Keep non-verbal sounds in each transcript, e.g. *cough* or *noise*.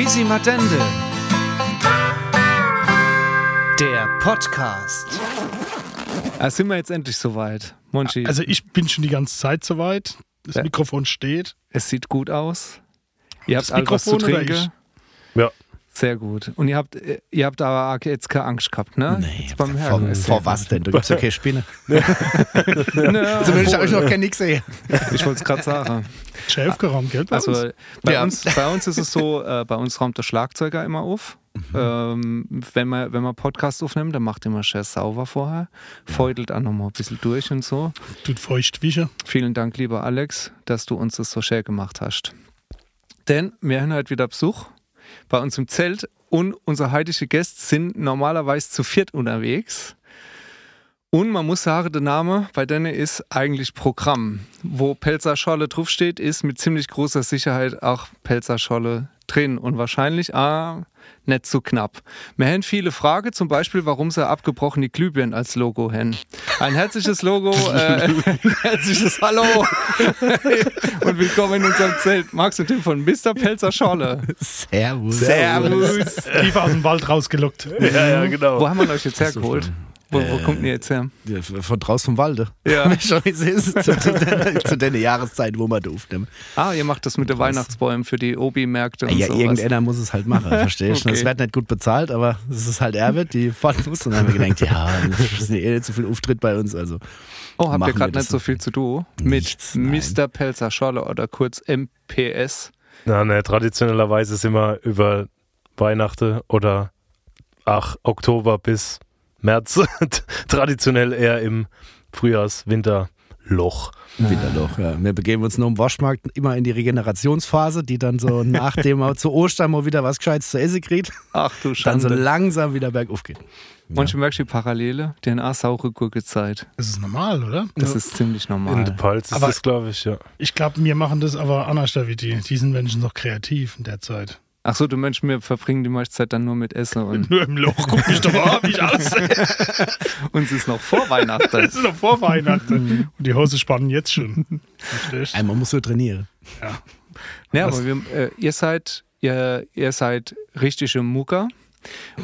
Quisi Madende. Der Podcast. Da sind wir jetzt endlich soweit. Monchi, Also ich bin schon die ganze Zeit soweit. Das Ja. Mikrofon steht. es sieht gut aus. Ihr habt Das all was zu Mikrofon oder trinken. Sehr gut. Und ihr habt, äh, ihr habt aber auch jetzt keine Angst gehabt, ne? Jetzt beim vor, Herren. vor was denn? Du gibst ja keine Spinne. *laughs* Ne, *laughs* Zumindest habe ich noch keine gesehen. ich wollte es gerade sagen. Schon aufgeräumt, gell? bei uns? Also bei, Ja. uns, bei uns ist es so, äh, bei uns räumt der Schlagzeuger immer auf. Ähm, wenn man, wenn man Podcast aufnimmt, dann macht immer schön sauber vorher, feudelt auch nochmal ein bisschen durch und so. Tut feucht wische. Vielen Dank, lieber Alex, dass du uns das so schön gemacht hast. Denn wir haben heute wieder Besuch bei uns im Zelt und unsere heutige Gäste sind normalerweise zu viert unterwegs. Und man muss sagen, der Name bei denen ist eigentlich Programm. Wo Pelzer Scholle draufsteht, ist mit ziemlich großer Sicherheit auch Pelzer Scholle drin und wahrscheinlich ah, nicht so knapp. Wir haben viele Fragen, zum Beispiel, warum sie abgebrochene Glühbirnen als Logo haben. Ein herzliches Logo, *laughs* äh, ein *laughs* herzliches Hallo *laughs* und willkommen in unserem Zelt. Max und Tim von Mr. Pelzer Scholle. Servus. Servus. Tief aus dem Wald rausgelockt. Ja, ja, genau. Wo haben wir euch jetzt hergeholt? Wo, wo kommt ihr jetzt her? Von draußen vom Walde. Ja. *laughs* Schon ist es zu, *laughs* zu, der, Jahreszeit, wo man durft. Ah, ihr macht das mit den Weihnachtsbäumen für die Obi-Märkte und Ja, sowas. irgendeiner muss es halt machen, *laughs* verstehst du? Okay. Es wird nicht gut bezahlt, aber es ist halt Erbe, die fahren muss. Und dann haben wir gedacht, ja, das ist eh nicht so viel Auftritt bei uns. Also Oh, habt ihr gerade das nicht so viel zu tun mit Nichts. Mr. Pelzer Scholle oder kurz MPS? Na, ne, traditionellerweise sind wir über Weihnachten oder ach, Oktober bis März *laughs* traditionell eher im Frühjahrs-, Winterloch. Winterloch, ja. Wir begeben uns nur im Waschmarkt immer in die Regenerationsphase, die dann so *laughs* nachdem man zu Ostern mal wieder was Gescheites zu essen kriegt, Ach du dann so langsam wieder bergauf geht. Manchmal merkst du die Parallele, DNA saure Gurkezeit. Das ist normal, oder? Das ist ziemlich In normal. der Palz ist Aber- das, glaube ich, ja. Ich glaube, wir machen das aber anders wie die. Die sind Menschen noch kreativ in der Zeit. Ach so, du Mensch, wir verbringen die meiste Zeit dann nur mit Essen und *laughs* Nur im Loch. Guck mich doch mal an, wie ich aussehe. *laughs* uns ist noch vor Weihnachten. *laughs* Das ist noch vor Weihnachten. Und die Hose spannen jetzt schon. Einmal musst du trainieren. Ja, aber wir, äh, ihr seid, ihr, ihr seid richtige Mucker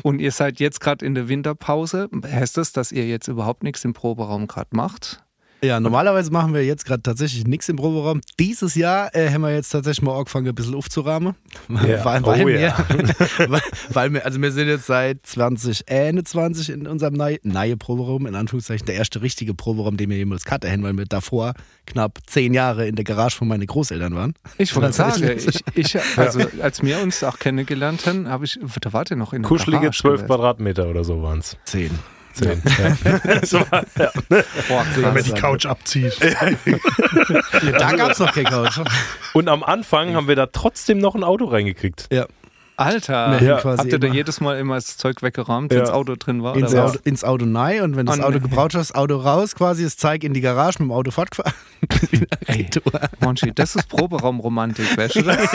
und ihr seid jetzt gerade in der Winterpause. Heißt das, dass ihr jetzt überhaupt nichts im Proberaum gerade macht? Ja, normalerweise machen wir jetzt gerade tatsächlich nichts im Proberaum. Dieses Jahr äh, haben wir jetzt tatsächlich mal angefangen, ein bisschen aufzurahmen. Ja. *laughs* weil, Oh weil, ja. wir, *laughs* weil, weil wir, also wir sind jetzt seit 2021 in unserem neuen neue Proberaum, in Anführungszeichen, der erste richtige Proberaum, den wir jemals hatten, haben, weil wir davor knapp zehn Jahre in der Garage von meinen Großeltern waren. Ich wollte sagen, *laughs* ich, ich, also als wir uns auch kennengelernt haben, habe ich, da wart ihr noch in der Kuschelige Garage 12 gewesen. Quadratmeter oder so waren es. Zehn. Zehn. Ja. *laughs* So war- ja. Boah, Wenn man krass. die Couch abzieht. Da gab es noch keine Couch. Und am Anfang haben wir da trotzdem noch ein Auto reingekriegt. Ja, Alter, Ja. habt ihr da jedes Mal immer das Zeug weggeräumt, Ja. wenn das Auto drin war? ins? Auto, ins Auto rein und wenn das Oh, Auto gebraucht hast, Auto raus, quasi das Zeig in die Garage mit dem Auto fortgefahren. *laughs* Ey, Monchi, das ist Proberaumromantik, weißt du das? *laughs*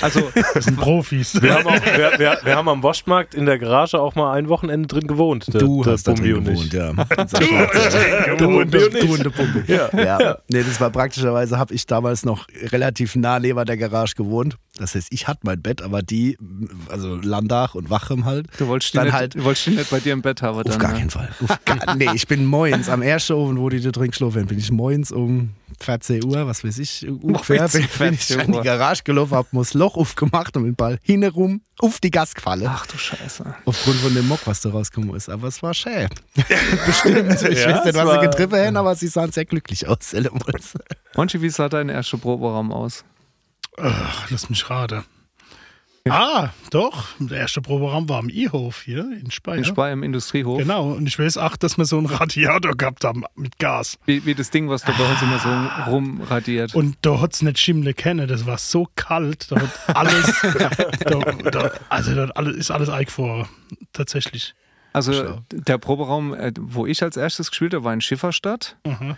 Also, Das sind Profis. Wir haben, auch, wir, wir, wir haben am Waschmarkt in der Garage auch mal ein Wochenende drin gewohnt. Der, Du der hast da drin *laughs* und ich. gewohnt, ja. Du und, Du ich. und der Pumpe. Ja. Ja. Nee, das war praktischerweise, habe ich damals noch relativ nah neben der Garage gewohnt. Das heißt, ich hatte mein Bett, aber die, also Landach und Wachem halt, du wolltest dann nicht, halt du wolltest nicht bei dir im Bett haben. auf Dann, gar ne? keinen Fall. Auf gar, *laughs* nee, ich bin moins am ersten Ofen, wo die da drin geschlafen bin ich moins um 14 Uhr, was weiß ich, *laughs* ungefähr, bin, bin ich 14 an die. Garage gelaufen, hab mir das Loch aufgemacht und mit dem Ball hinherum auf die Gas gefallen. Ach du Scheiße. Aufgrund von dem Mock, was da rausgekommen ist. Aber es war schön. *laughs* Bestimmt. Ich Ja, weiß nicht, was sie getrieben haben, aber sie sahen sehr glücklich aus. Elements. Monchi, wie sah dein erster Proberaum aus? Ach, lass mich raten. Ah, doch. Der erste Proberaum war am I-Hof hier in Speyer. In Speyer im Industriehof? Genau. Und ich weiß auch, dass wir so einen Radiator gehabt haben mit Gas. Wie, wie das Ding, was da bei uns immer so rumradiert. Und da hat es nicht Schimmle kennen. Das war so kalt. Da hat alles. *laughs* da, da, also, da ist alles eingefroren. Tatsächlich. Also Schlau. der Proberaum, äh, wo ich als erstes gespielt habe, war in Schifferstadt. Mhm.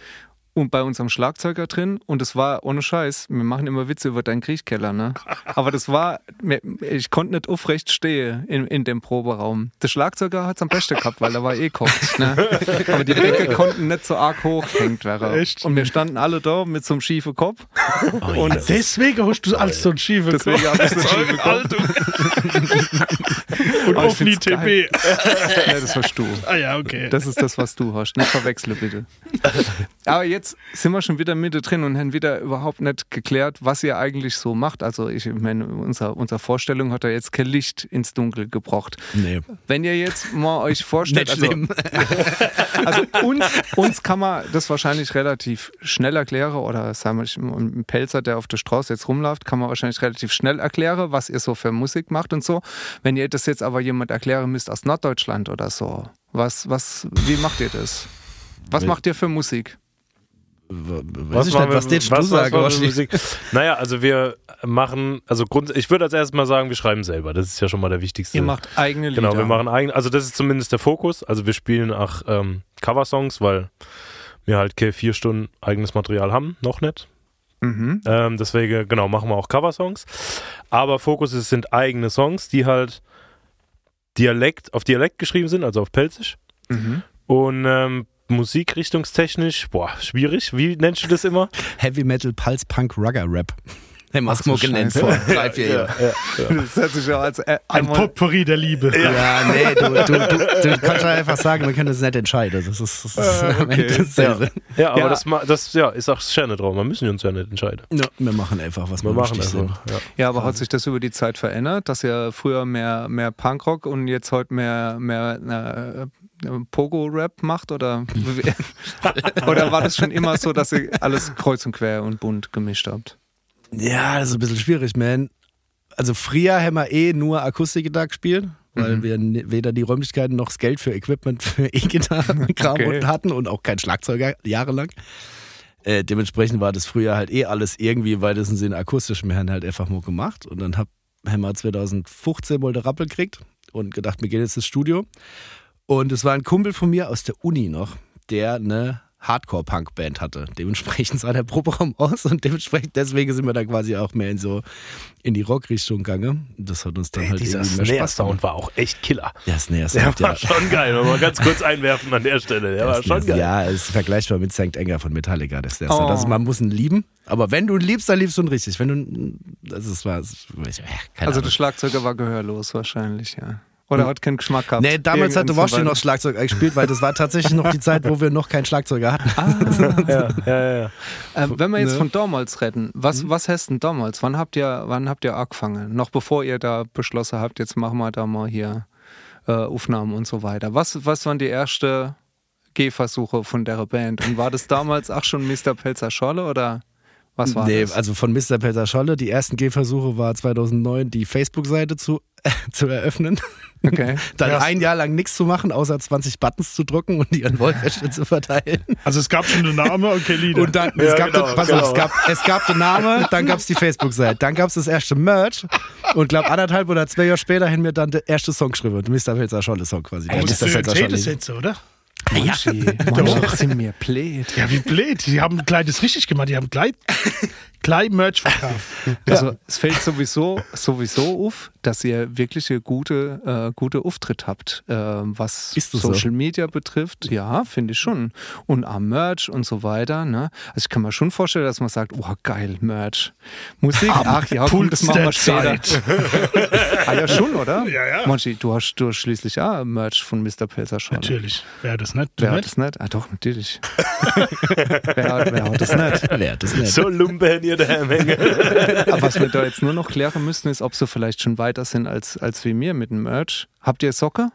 Und bei unserem Schlagzeuger drin und es war ohne Scheiß, wir machen immer Witze über deinen Kriechkeller, ne? Aber das war, mir- ich konnte nicht aufrecht stehen in, in dem Proberaum. Der Schlagzeuger hat es am besten gehabt, weil er war eh kocht, ne? *laughs* Aber die Bänke konnten nicht so arg hoch werden. Echt? Und wir standen alle da mit so einem schiefen Kopf Oh, Und deswegen hast du alles so ein schiefe Deswegen habe ich so schief Haltung. *laughs* Und Aber ich offene find's TP. *laughs* Ja, das hast du. Ah ja, okay. Das ist das, was du hast. Nicht verwechseln, bitte. Aber jetzt sind wir schon wieder mitte drin und haben wieder überhaupt nicht geklärt, was ihr eigentlich so macht. Also ich meine, unser, unsere Vorstellung hat ja jetzt kein Licht ins Dunkel gebracht. Nee. Wenn ihr jetzt mal euch vorstellt, also, *laughs* also uns, uns kann man das wahrscheinlich relativ schnell erklären oder sagen wir, ein Pelzer, der auf der Straße jetzt rumläuft, kann man wahrscheinlich relativ schnell erklären, was ihr so für Musik macht und so. Wenn ihr das jetzt aber jemand erklären müsst aus Norddeutschland oder so, was, was, wie macht ihr das? Was macht ihr für Musik? Weiß ich nicht, was wir- den du sagen, für Musik? Naja, also wir machen, also Grund, ich würde als erstes mal sagen, wir schreiben selber. Das ist ja schon mal der wichtigste. Ihr macht eigene Lieder. Genau, wir machen eigene, also das ist zumindest der Fokus. Also wir spielen auch ähm, Coversongs, weil wir halt keine vier Stunden eigenes Material haben, noch nicht. Mhm. Ähm, deswegen, genau, machen wir auch Coversongs. Aber Fokus ist, sind eigene Songs, die halt Dialekt, auf Dialekt geschrieben sind, also auf Pelzisch. Mhm. Und ähm, musikrichtungstechnisch, boah, schwierig. Wie nennst du das immer? Heavy Metal, Pulse Punk, Rugger Rap. Mal so genannt vor drei, vier Jahren. Das hört sich ja als äh, Ein Potpourri der Liebe. Ja, nee, du, du, du, du kannst ja einfach sagen, wir können das nicht entscheiden. Das ist, das ist am Ende dasselbe. Ja, aber Ja. Das, das ja, ist auch schön drauf. Wir müssen uns ja nicht entscheiden. Ja, wir machen einfach, was Wir machen einfach. Ja. Ja, aber hat sich das über die Zeit verändert, dass ihr früher mehr, mehr Punkrock und jetzt heute mehr, mehr äh, Pogo-Rap macht? Oder, *laughs* *laughs* oder war das schon immer so, dass ihr alles kreuz und quer und bunt gemischt habt? Ja, das ist ein bisschen schwierig, man. Also früher haben wir eh nur Akustikgitarre gespielt, weil Mhm. wir weder die Räumlichkeiten noch das Geld für Equipment für *laughs* E-Gitarren-Kram Okay. unten hatten und auch kein Schlagzeuger jahrelang. Äh, dementsprechend war das früher halt eh alles irgendwie im weitesten Sinne akustisch. Wir haben halt einfach nur gemacht und dann hab, haben wir 2015 mal den Rappel gekriegt und gedacht, wir gehen jetzt ins Studio. Und es war ein Kumpel von mir aus der Uni noch, der eine Hardcore-Punk-Band hatte. Dementsprechend sah der Proberaum aus und dementsprechend deswegen sind wir da quasi auch mehr in so in die Rock-Richtung gegangen. Das hat uns dann halt Dieser irgendwie mehr Spaß Snare-Sound gemacht. war auch echt Killer. Ja, Snare Der Sound, war ja. schon geil. Wenn wir mal ganz *laughs* kurz einwerfen an der Stelle. Der war Das schon geil. Ja, es ist vergleichbar mit St. Anger von Metallica. Das, das, Oh. das, man muss ihn lieben. Aber wenn du ihn liebst, dann liebst du ihn richtig. Wenn du, das ist, war, das, ich- keine Also Ahnung. der Schlagzeuger war gehörlos wahrscheinlich, ja. Oder hat keinen Geschmack gehabt. Nee, damals hatte Woshi noch Schlagzeug gespielt, weil das war tatsächlich noch die Zeit, wo wir noch keinen Schlagzeuger hatten. Ja, ja, ja, ja. Äh, wenn wir jetzt Ne? von damals reden, was, was heißt denn damals? Wann habt ihr, wann habt ihr angefangen? Noch bevor ihr da beschlossen habt, jetzt machen wir da mal hier äh, Aufnahmen und so weiter. Was, was waren die ersten Gehversuche von der Band? Und war das damals auch schon Mr. Pelzer Scholle oder was war nee, das? also von Mr. Peter Scholle, die ersten Gehversuche war 2009, die Facebook-Seite zu, *laughs* zu eröffnen. Okay. *laughs* Dann Ja. ein Jahr lang nichts zu machen, außer 20 Buttons zu drücken und die an Wollwäsche zu verteilen. Also es gab schon einen Namen, okay, Lieder. Und dann, Ja, es, gab genau, den, pass genau. auf, es, gab, es gab den Namen, dann gab es die Facebook-Seite, dann gab es das erste Merch und glaub anderthalb oder zwei Jahre später haben wir dann der erste Song geschrieben, Mr. Pelzer Scholle Song quasi. Das ist Pelzer erzählt es Scholle. Jetzt, oder? Manchi, Manchi sind mir blöd. Ja, wie blöd. Die haben gleich das richtig gemacht. Die haben gleich, gleich Merch verkauft. Also es fällt sowieso, sowieso auf, dass ihr wirklich eine gute, äh, gute Auftritt habt, äh, was Ist das so? Social Media betrifft. Ja, finde ich schon. Und am Merch und so weiter. Ne? Also ich kann mir schon vorstellen, dass man sagt, oh geil, Merch. Musik, ach ja, komm, das machen wir später. Ah ja, schon, oder? Ja, ja. Manchi, du hast, du hast schließlich auch Merch von Mr. Pelzer schon. Natürlich. Wer das nicht? Du Wer hat das nicht? Ah doch, natürlich. *laughs* wer, hat- wer hat das nicht? Wer hat das nicht? So lumpen ihr Menge. *laughs* Aber was wir da jetzt nur noch klären müssen, ist, ob sie vielleicht schon weiter sind als, als wie mir mit dem Merch. Habt ihr Socke?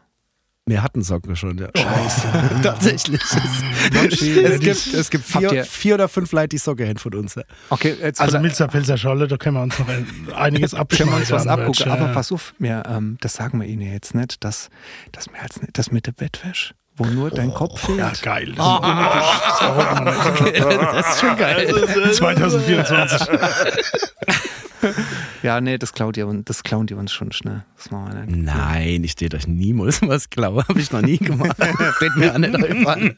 Wir hatten Socken schon, ja. Scheiße. *laughs* Tatsächlich. Es gibt, es gibt vier, vier oder fünf Leute, die Socke haben von uns. ja. Okay, jetzt Also Milzer Pilzer Scholle, da können wir uns noch ein- einiges können abschneiden. wir uns was abgucken. ja. Aber pass auf, mir, ähm, das sagen wir Ihnen jetzt nicht, dass, dass mir als das mit der Bettwäsche, wo nur dein Kopf fehlt. Ja, geil. Das ist unnötig. Das man nicht. Das ist schon geil. 2024. *laughs* *laughs* Ja, nee, das klaut ihr, uns- das klauen die uns schon schnell. Das machen wir nicht. Nein, ich stehe euch niemals was klaue. *laughs* Habe ich noch nie gemacht. *laughs* Fällt mir an nicht an.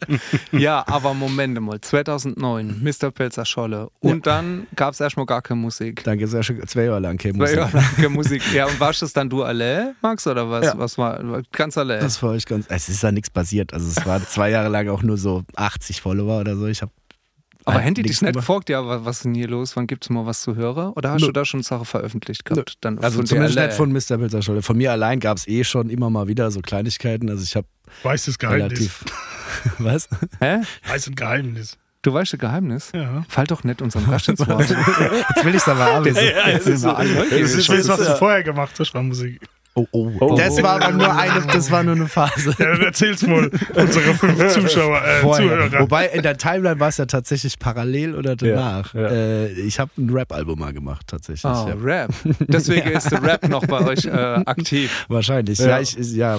Ja, aber Moment mal, 2009, Mr. Pelzer Scholle. Und dann gab es erstmal gar keine Musik. Dann gibt es ja schon zwei Jahre lang keine Zwei Musik. Jahre lang keine Musik. Ja, und warst das dann du alle, Max, oder was? Ja. Was war ganz alle? Das war ich ganz. Es ist ja nichts passiert. Also es waren zwei Jahre lang auch nur so 80 Follower oder so. Ich habe Aber Handy nicht gemacht. gefragt, ja, wa- was ist denn hier los? Wann gibt's mal was zu hören? Oder hast Nö. du da schon Sachen veröffentlicht gehabt? Dann Also von zumindest nicht von Mr. Pilzer Scholle. Von mir allein gab es eh schon immer mal wieder so Kleinigkeiten. Also ich habe Weiß das Geheimnis. *laughs* Was? Hä? Weiß ein Geheimnis. Du weißt ein Geheimnis? Ja. Fall doch nicht unserem Gast ins Wort. *laughs* Jetzt will ich *laughs* es aber abwissen. Jetzt sind wir alle neugierig. Ich weiß, was du vorher gemacht hast, war Musik. Oh, oh. Oh. Das war aber nur eine, das war nur eine Phase. Ja, dann erzähl's mal unsere fünf *laughs* Zuschauer, äh. Zuhörer. Wobei in der Timeline war es ja tatsächlich parallel oder danach. ja. Äh, ich habe ein Rap-Album mal gemacht, tatsächlich. Oh, ja. Rap. *laughs* Deswegen ist der Rap noch bei euch äh, aktiv. Wahrscheinlich. Ja. ich, ja,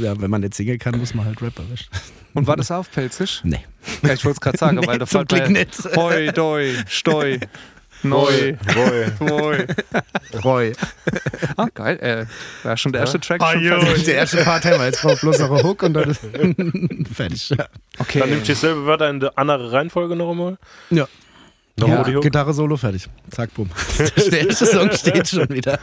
ja, wenn man nicht singen kann, muss man halt rapperisch. Und war das auf Pelzisch? Nee. Ja, ich wollte es gerade sagen, *laughs* Nee, weil da zum fällt mir. Hoi, doi, stoi, neu, moi. Roy. Ah, geil. Äh, war schon der erste Track. Ah, schon. Der erste Part haben wir. Jetzt braucht bloß noch ein Hook und dann ist *laughs* fertig. Ja. Okay. Dann nimmst du dieselbe Wörter in der andere Reihenfolge noch einmal. Ja. Noch Ja. die Hook. Gitarre solo fertig. Zack, bumm. *laughs* Der erste Song steht schon wieder.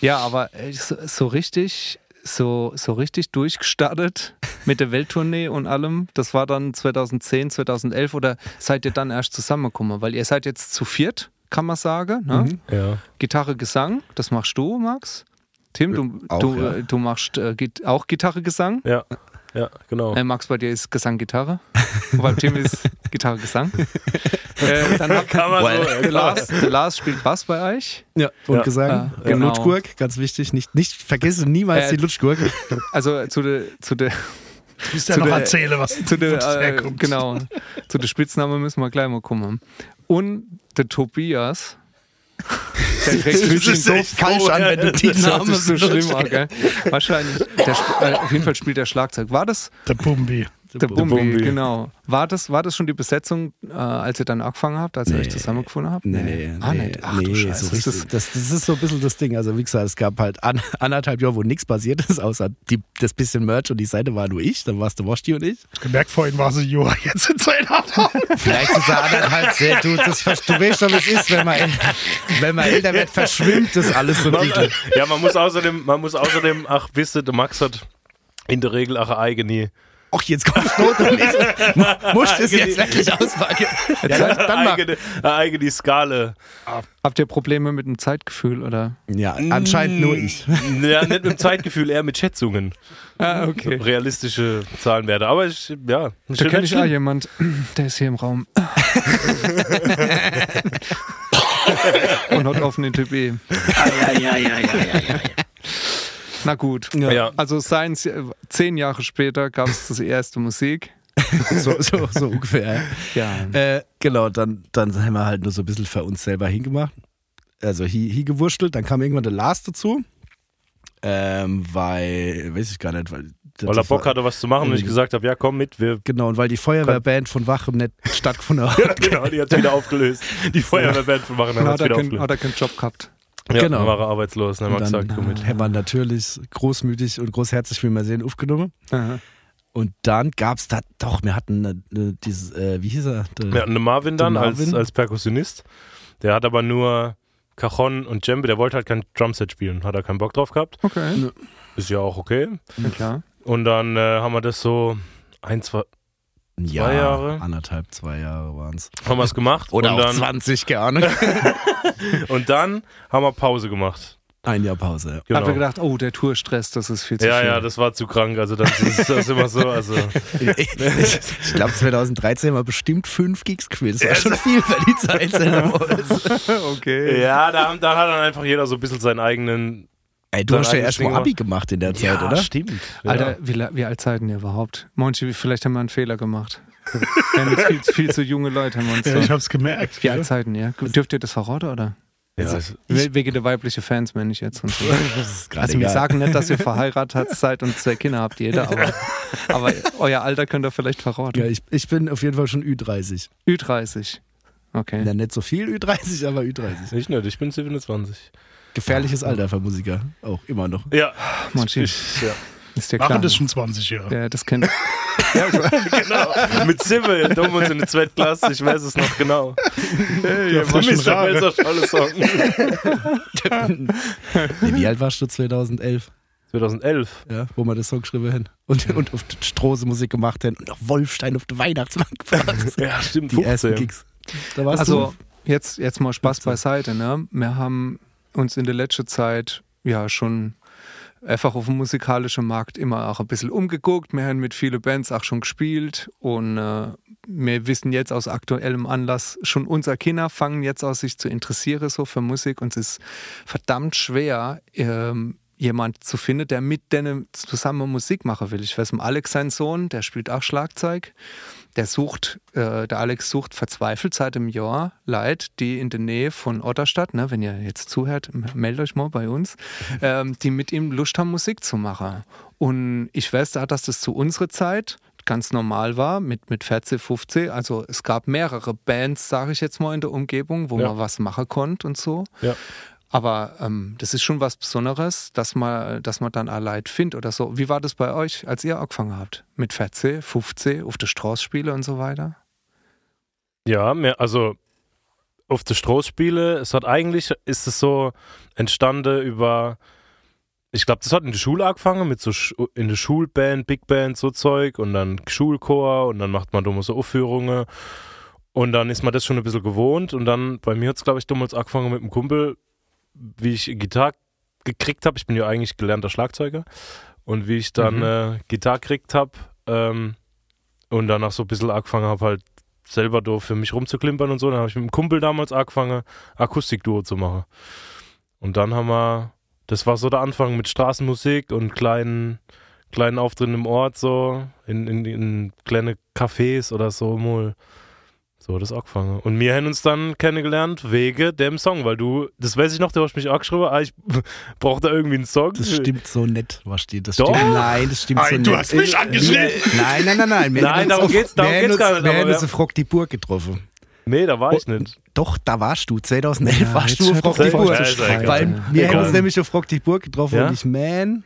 Ja, aber äh, so, so richtig, so, so richtig durchgestartet mit der Welttournee und allem. Das war dann 2010, 2011 oder seid ihr dann erst zusammengekommen? Weil ihr seid jetzt zu viert, kann man sagen. Ne? Mhm. Ja. Gitarre, Gesang, das machst du, Max. Tim, du, Auch, du, ja. äh, du machst äh, Git- auch Gitarre, Gesang. Ja. Ja, genau. Äh, Max, bei dir ist Gesang, Gitarre. *laughs* Und beim Tim ist Gitarre, Gesang. *laughs* äh, dann *laughs* habt Kann man so, der, ja, klar. Lars, spielt Bass bei euch. Ja, und Ja. Gesang. Und genau. Lutschgurk, ganz wichtig. Nicht, nicht vergesse niemals Äh, die Lutschgurk. Also zu der, zu der, Du musst ja noch der- erzählen, was zu der, äh, genau, zu der Spitzname müssen wir gleich mal kommen. Und der Tobias. Der *laughs* Das ist echt falsch an, wenn du die Namen so schlimm an, gell? Wahrscheinlich. Der, äh, auf jeden Fall spielt der Schlagzeug. War das Der Bumbi. Der Bumbi, Bumbi. genau. War das, war das schon die Besetzung, äh, als ihr dann angefangen habt, als ihr euch zusammengefunden habt? Nee, nee, Ah, nee, nicht. Ach du nee, Scheiße. so das Das, das ist so ein bisschen das Ding. Also, wie gesagt, es gab halt an, anderthalb Jahre, wo nichts passiert ist, außer die, das bisschen Merch und die Seite war nur ich. Dann warst du Woschti und ich. Gemerkt, vorhin war sie Joa, jetzt sind sie *laughs* in Vielleicht ist er anderthalb sehr, du, das, du weißt schon, wie es ist, wenn man, wenn man älter wird, verschwimmt das alles so ein bisschen. *laughs* Ja, man muss außerdem, man muss außerdem, ach, wisst ihr, der Max hat in der Regel auch eine eigene. Ach, jetzt kommt Not und ich muss das jetzt wirklich auspacken. Ja, dann, mach. eigene, eigene Skala. habt ihr Probleme mit dem Zeitgefühl oder? Ja, anscheinend nur ich. Ja, nicht mit dem Zeitgefühl, eher mit Schätzungen. Ah, okay. Realistische Zahlenwerte. Aber ich, ja, Da kenne ich auch jemand, der ist hier im Raum. *laughs* Und hat offenen Typ E. Na gut. Ja. Also Science, äh, zehn Jahre später gab es *laughs* das erste Musik. So, so, so ungefähr. Ja. Äh, genau, dann, dann haben wir halt nur so ein bisschen für uns selber hingemacht. Also hier, gewurschtelt, dann kam irgendwann der Lars dazu. Ähm, weil, weiß ich gar nicht, weil. Weil er Bock hatte, was zu machen und ich gesagt habe, ja komm mit, wir Genau, und weil die Feuerwehrband von Wachem nicht *laughs* stattgefunden hat. genau, die hat wieder *laughs* aufgelöst. Die Feuerwehrband von Dann hat hat wieder er, aufgelöst. hat er keinen Job gehabt. Ja, Genau. dann war er arbeitslos. Wir Und dann gesagt, komm mit. haben wir natürlich großmütig und großherzig, wie wir sehen, aufgenommen. Aha. Und dann gab es da, doch, wir hatten äh, äh, dieses, äh, wie hieß er? Wir hatten einen Marvin dann Den als, Marvin. als Perkussionist. Der hat aber nur Cajon und Djembe, der wollte halt kein Drumset spielen. Hat er keinen Bock drauf gehabt. Okay. Ist ja auch okay. Ja, klar. Und dann äh, haben wir das so ein, zwei, ein zwei Jahre. Anderthalb, zwei Jahre waren es. haben wir es gemacht. Oder und auch dann, 20, keine Ahnung. *laughs* Und dann haben wir Pause gemacht. Ein Jahr Pause, ja. Genau. Hab mir gedacht, oh, der Tourstress, das ist viel zu ja, viel. ja, das war zu krank. Also das ist, das ist immer so. Also Ich glaube, 2013 haben wir bestimmt fünf Gigs gespielt. Das war schon viel für die Zeit. Ey, *laughs* okay. ja, da, haben- da hat dann einfach jeder so ein bisschen seinen eigenen. Du hast ja erst mal Abi gemacht in der Zeit, oder? stimmt. Alter, ja. wie, wie alt seid ihr überhaupt? Monchi, vielleicht haben wir einen Fehler gemacht. wir haben jetzt viel, viel zu junge Leute haben wir uns Ja, ich hab's gemerkt. Wie alt seid ihr? Dürft ihr das verraten, oder? Ja, We- Wegen der weibliche Fans meine ich jetzt. Und so. *laughs* Das ist gerade Also wir sagen nicht, dass ihr verheiratet seid und zwei Kinder habt jeder, aber, aber euer Alter könnt ihr vielleicht verraten. Ja, ich, ich bin auf jeden Fall schon Ü30. Ü30. Okay. Ja, nicht so viel Ü30, aber Ü30. ich nicht, ich bin 27. Gefährliches Alter für Musiker. Auch immer noch. Ja, Monchi, ich, ja. ist klar. Machen das schon 20 Jahre. Ja, das kennt. *laughs* genau. Mit Sibyl, dumm und in der zweiten Klasse, ich weiß es noch genau. Hey, Scholle Song. *laughs* Nee, wie alt warst du 2011? 2011. Ja, wo wir das Song geschrieben haben. Und, und auf die Straße Musik gemacht haben. Und auf Wolfstein auf der Weihnachtsmarkt gebracht. *laughs* Ja, stimmt. Die ersten Gigs. Da warst Also jetzt, jetzt mal Spaß beiseite. Ne? Wir haben uns in der letzten Zeit ja schon einfach auf dem musikalischen Markt immer auch ein bisschen umgeguckt. Wir haben mit vielen Bands auch schon gespielt und äh, wir wissen jetzt aus aktuellem Anlass, schon unsere Kinder fangen jetzt aus sich zu interessieren so für Musik und es ist verdammt schwer, ähm, jemand zu finden, der mit denen zusammen Musik machen will. Ich weiß, Alex, sein Sohn, der spielt auch Schlagzeug. Der sucht, äh, der Alex sucht verzweifelt seit einem Jahr Leute, die in der Nähe von Otterstadt, ne, wenn ihr jetzt zuhört, meldet euch mal bei uns, *laughs* ähm, die mit ihm Lust haben, Musik zu machen. Und ich weiß da, dass das zu unserer Zeit ganz normal war, mit, mit 14, 15. Also es gab mehrere Bands, sage ich jetzt mal, in der Umgebung, wo Ja. man was machen konnte und so. Ja. Aber ähm, das ist schon was Besonderes, dass man, dass man dann allein findet oder so. Wie war das bei euch, als ihr angefangen habt? Mit 14, 15, auf der Straße und so weiter? Ja, mehr, also auf der Straßspiele, es hat eigentlich, ist es so entstanden über, ich glaube, das hat in der Schule angefangen, mit so in der Schulband, Big Band, so Zeug und dann Schulchor und dann macht man dumme so Aufführungen und dann ist man das schon ein bisschen gewohnt und dann, bei mir hat es, glaube ich, damals angefangen mit einem Kumpel, wie ich Gitarre gekriegt habe, ich bin ja eigentlich gelernter Schlagzeuger und wie ich dann Mhm. äh, Gitarre gekriegt habe ähm, und danach so ein bisschen angefangen habe, halt selber da für mich rumzuklimpern und so. Dann habe ich mit einem Kumpel damals angefangen, Akustikduo zu machen. Und dann haben wir, das war so der Anfang mit Straßenmusik und kleinen, kleinen Auftritten im Ort, so, in, in, in kleine Cafés oder so mal. So hat das angefangen. Und wir haben uns dann kennengelernt wegen dem Song, weil du, das weiß ich noch, du hast mich angeschrieben, ah, ich *laughs* brauche da irgendwie einen Song. Das stimmt so nett, was steht. Das Doch. stimmt. Nein, das stimmt so Nein, nett. du hast mich angeschrieben. Nein, nein, nein, nein. Wir Nein, haben uns darum auf- geht's- darum geht's haben gar uns- nicht, Wir aber haben uns auf Rock die Burg getroffen. Nee, da war ich Oh, nicht. Doch, da warst du. 2011 Ja, warst du auf Rock die Burg. streiten. Weil wir haben uns nämlich auf Rock die Burg getroffen Ja? und ich, man,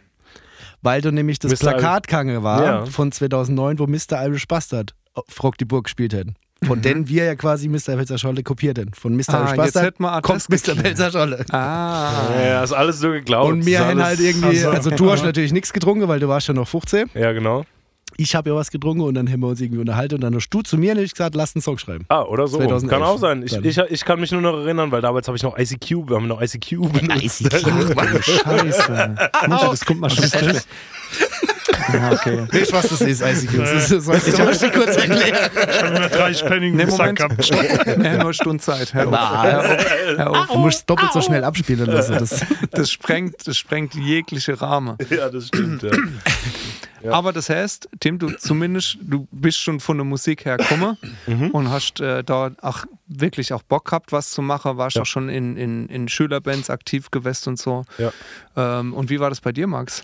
weil du nämlich das. Plakat war Ja. von 2009, wo Mr. Irish Bastard auf Rock die Burg gespielt hätten. Von denen wir ja quasi Mr. Pelzer Scholle kopiert hätten. Von Mr. Ah, wir kommt Mr. Pelzer Scholle. Ah. Ja, ist alles so geklaut. Und wir Ist haben halt irgendwie, Ach so. also du hast natürlich nichts getrunken, weil du warst ja noch 15. Ja, genau. Ich habe ja was getrunken und dann haben wir uns irgendwie unterhalten und dann hast du zu mir nicht gesagt, lass einen Song schreiben. Ah, oder so. 2011 Kann auch sein. Ich, ich, ich kann mich nur noch erinnern, weil damals habe ich noch ICQ, wir haben noch ICQ benutzt. Mann, *laughs* Scheiße. Mensch, das kommt mal schon. Ja, okay. *laughs* Du, was das ist, ICQ? Das ist, soll ich dir kurz erklären? Ich habe immer drei Penning Nee, im Sack gehabt. Haben nur eine Stunde Zeit. Hör auf. Was? Hör auf. Hör auf. Du musst doppelt so schnell abspielen lassen. Das, Das sprengt, das sprengt jegliche Rahmen. ja, das stimmt. Ja. *clears throat* Ja. Aber das heißt, Tim, du zumindest, du bist schon von der Musik her gekommen Mhm. und hast äh, da auch wirklich auch Bock gehabt, was zu machen, warst Ja. auch schon in, in, in Schülerbands aktiv gewesen und so. Ja. Ähm, und wie war das bei dir, Max?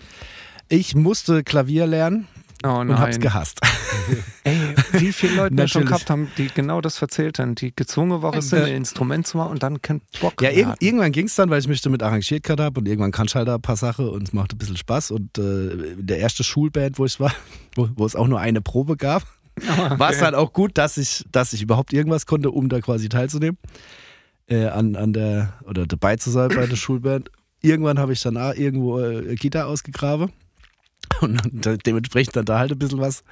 Ich musste Klavier lernen Oh und hab's gehasst. *laughs* Ey, wie viele Leute wir schon gehabt haben, die genau das erzählt haben, die gezwungen waren, sind, ein Instrument zu machen und dann keinen Bock Ja, irg hatten. irgendwann ging es dann, weil ich mich damit arrangiert gehabt habe und irgendwann kannst du halt da ein paar Sachen und es macht ein bisschen Spaß. Und äh, in der erste Schulband, wo ich war, wo, wo es auch nur eine Probe gab, *laughs* war es dann auch gut, dass ich, dass ich überhaupt irgendwas konnte, um da quasi teilzunehmen. Äh, an, an der, oder dabei zu sein bei der Schulband. Irgendwann habe ich dann irgendwo äh, Gitarre ausgegraben *laughs* und dann, dementsprechend dann da halt ein bisschen was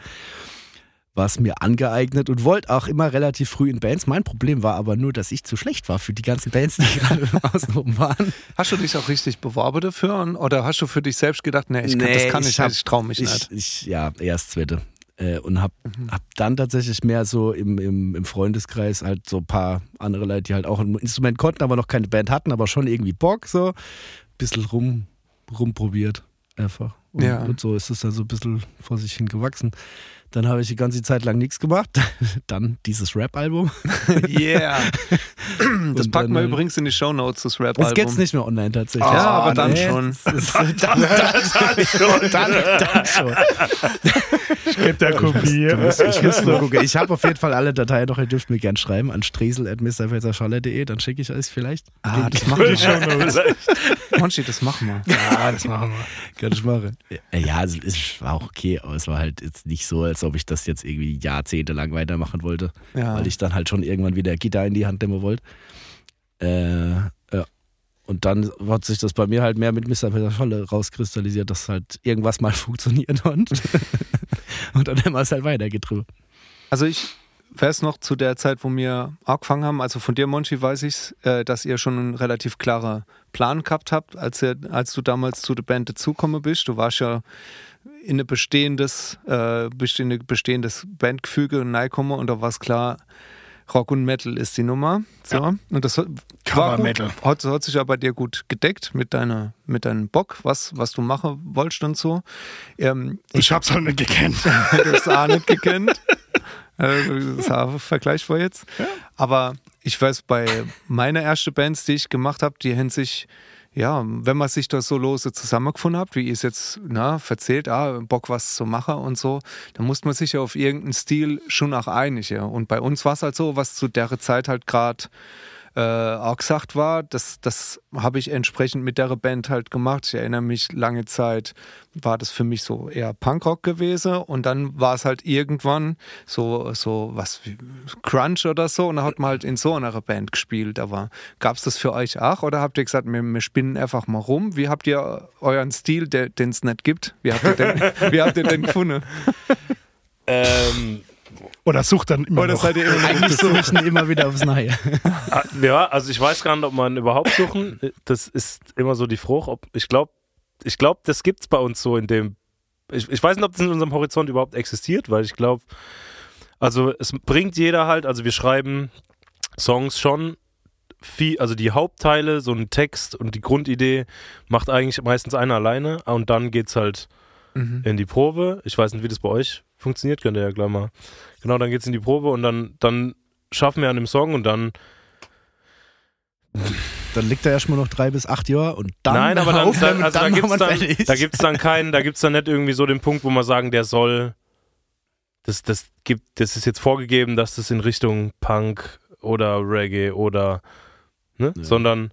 was mir angeeignet und wollte auch immer relativ früh in Bands. Mein Problem war aber nur, dass ich zu schlecht war für die ganzen Bands, die gerade *laughs* außenrum waren. Hast du dich auch richtig beworben dafür oder hast du für dich selbst gedacht, nee, ich kann, das kann ich, hab- nicht, ich traue mich ich, nicht? Ich, ja, erst zweite. Äh, und hab, Mhm. hab dann tatsächlich mehr so im, im, im Freundeskreis halt so ein paar andere Leute, die halt auch ein Instrument konnten, aber noch keine Band hatten, aber schon irgendwie Bock, so. Bisschen rum, rumprobiert. Einfach. Und, Ja. und so ist es dann so ein bisschen vor sich hin gewachsen. Dann habe ich die ganze Zeit lang nichts gemacht. *laughs* Dann dieses Rap-Album. *laughs* Yeah. Das packen wir dann, äh, übrigens in die Shownotes, das Jetzt Rap-Album. geht's nicht mehr online tatsächlich. Ja, aber dann nee, schon. *laughs* das Ist, dann, dann, dann schon. Dann, dann schon. Ich gebe der Kopie. Ich muss nur gucken. Ich habe auf jeden Fall alle Dateien noch. Ihr dürft mir gerne schreiben an stresel.mrfelserschalle.de. Dann schicke ich euch vielleicht. Ah, das machen wir. Monchi, das machen wir. Ja, das machen wir. Kann ich machen. Ja, also es war auch okay, aber es war halt jetzt nicht so, als ob ich das jetzt irgendwie jahrzehntelang weitermachen wollte. Ja. Weil ich dann halt schon irgendwann wieder Gitarre in die Hand nehmen wollte. Äh, ja. Und dann hat sich das bei mir halt mehr mit Mr. Peter Scholle rauskristallisiert, dass halt irgendwas mal *laughs* funktioniert und, *laughs* und dann haben wir es halt weitergetrieben. Also ich weiß noch zu der Zeit, wo wir angefangen haben, also von dir, Monchi, weiß ich, äh, dass ihr schon einen relativ klaren Plan gehabt habt, als, ihr, als du damals zu der Band dazugekommen bist. Du warst ja in ein bestehendes, äh, bestehende, bestehendes Bandgefüge reingekommen und da war es klar, Rock und Metal ist die Nummer. So. Ja. Und das war Cover. Metal. Hat, hat sich ja bei dir gut gedeckt mit, deiner, mit deinem Bock, was, was du machen wolltest und so. Ähm, Ich hab's halt nicht gekannt. *laughs* du hast auch nicht gekannt. *laughs* Äh, Das ist Vergleich war jetzt. Aber ich weiß, bei meiner ersten Bands, die ich gemacht habe, die haben sich, ja, wenn man sich da so lose zusammengefunden hat, wie ihr es jetzt na, verzählt, ah, Bock was zu machen und so, dann muss man sich ja auf irgendeinen Stil schon auch einigen. Und bei uns war es halt so, was zu der Zeit halt gerade äh, auch gesagt war, das, das habe ich entsprechend mit der Band halt gemacht. Ich erinnere mich, lange Zeit war das für mich so eher Punkrock gewesen und dann war es halt irgendwann so, so was wie Crunch oder so und dann hat man halt in so einer Band gespielt. Aber gab es das für euch auch oder habt ihr gesagt, wir, wir spinnen einfach mal rum? Wie habt ihr euren Stil, den es nicht gibt, wie habt ihr den, *laughs* wie habt ihr den gefunden? Ähm, Oder sucht dann immer Oder noch. seid ihr immer Eigentlich suche ich ihn immer wieder aufs Neue. ah, ja, also ich weiß gar nicht, ob man überhaupt suchen. Das ist immer so die Frucht. Ob, ich glaube, ich glaub, das gibt es bei uns so in dem. Ich, ich weiß nicht, ob das in unserem Horizont überhaupt existiert, weil ich glaube, also es bringt jeder halt, also wir schreiben Songs schon viel, also die Hauptteile, so ein Text und die Grundidee macht eigentlich meistens einer alleine und dann geht's halt Mhm. in die Probe. Ich weiß nicht, wie das bei euch funktioniert, könnt ihr ja gleich mal. Genau, dann geht's in die Probe und dann, dann schaffen wir an dem Song und dann. Dann liegt er erstmal noch drei bis acht Jahre und dann Nein, aber dann, aufnehmen dann, also da gibt's wir dann, da gibt's dann keinen, da gibt's dann nicht irgendwie so den Punkt, wo man sagen, der soll, das, das gibt, das ist jetzt vorgegeben, dass das in Richtung Punk oder Reggae oder, ne, Ja. sondern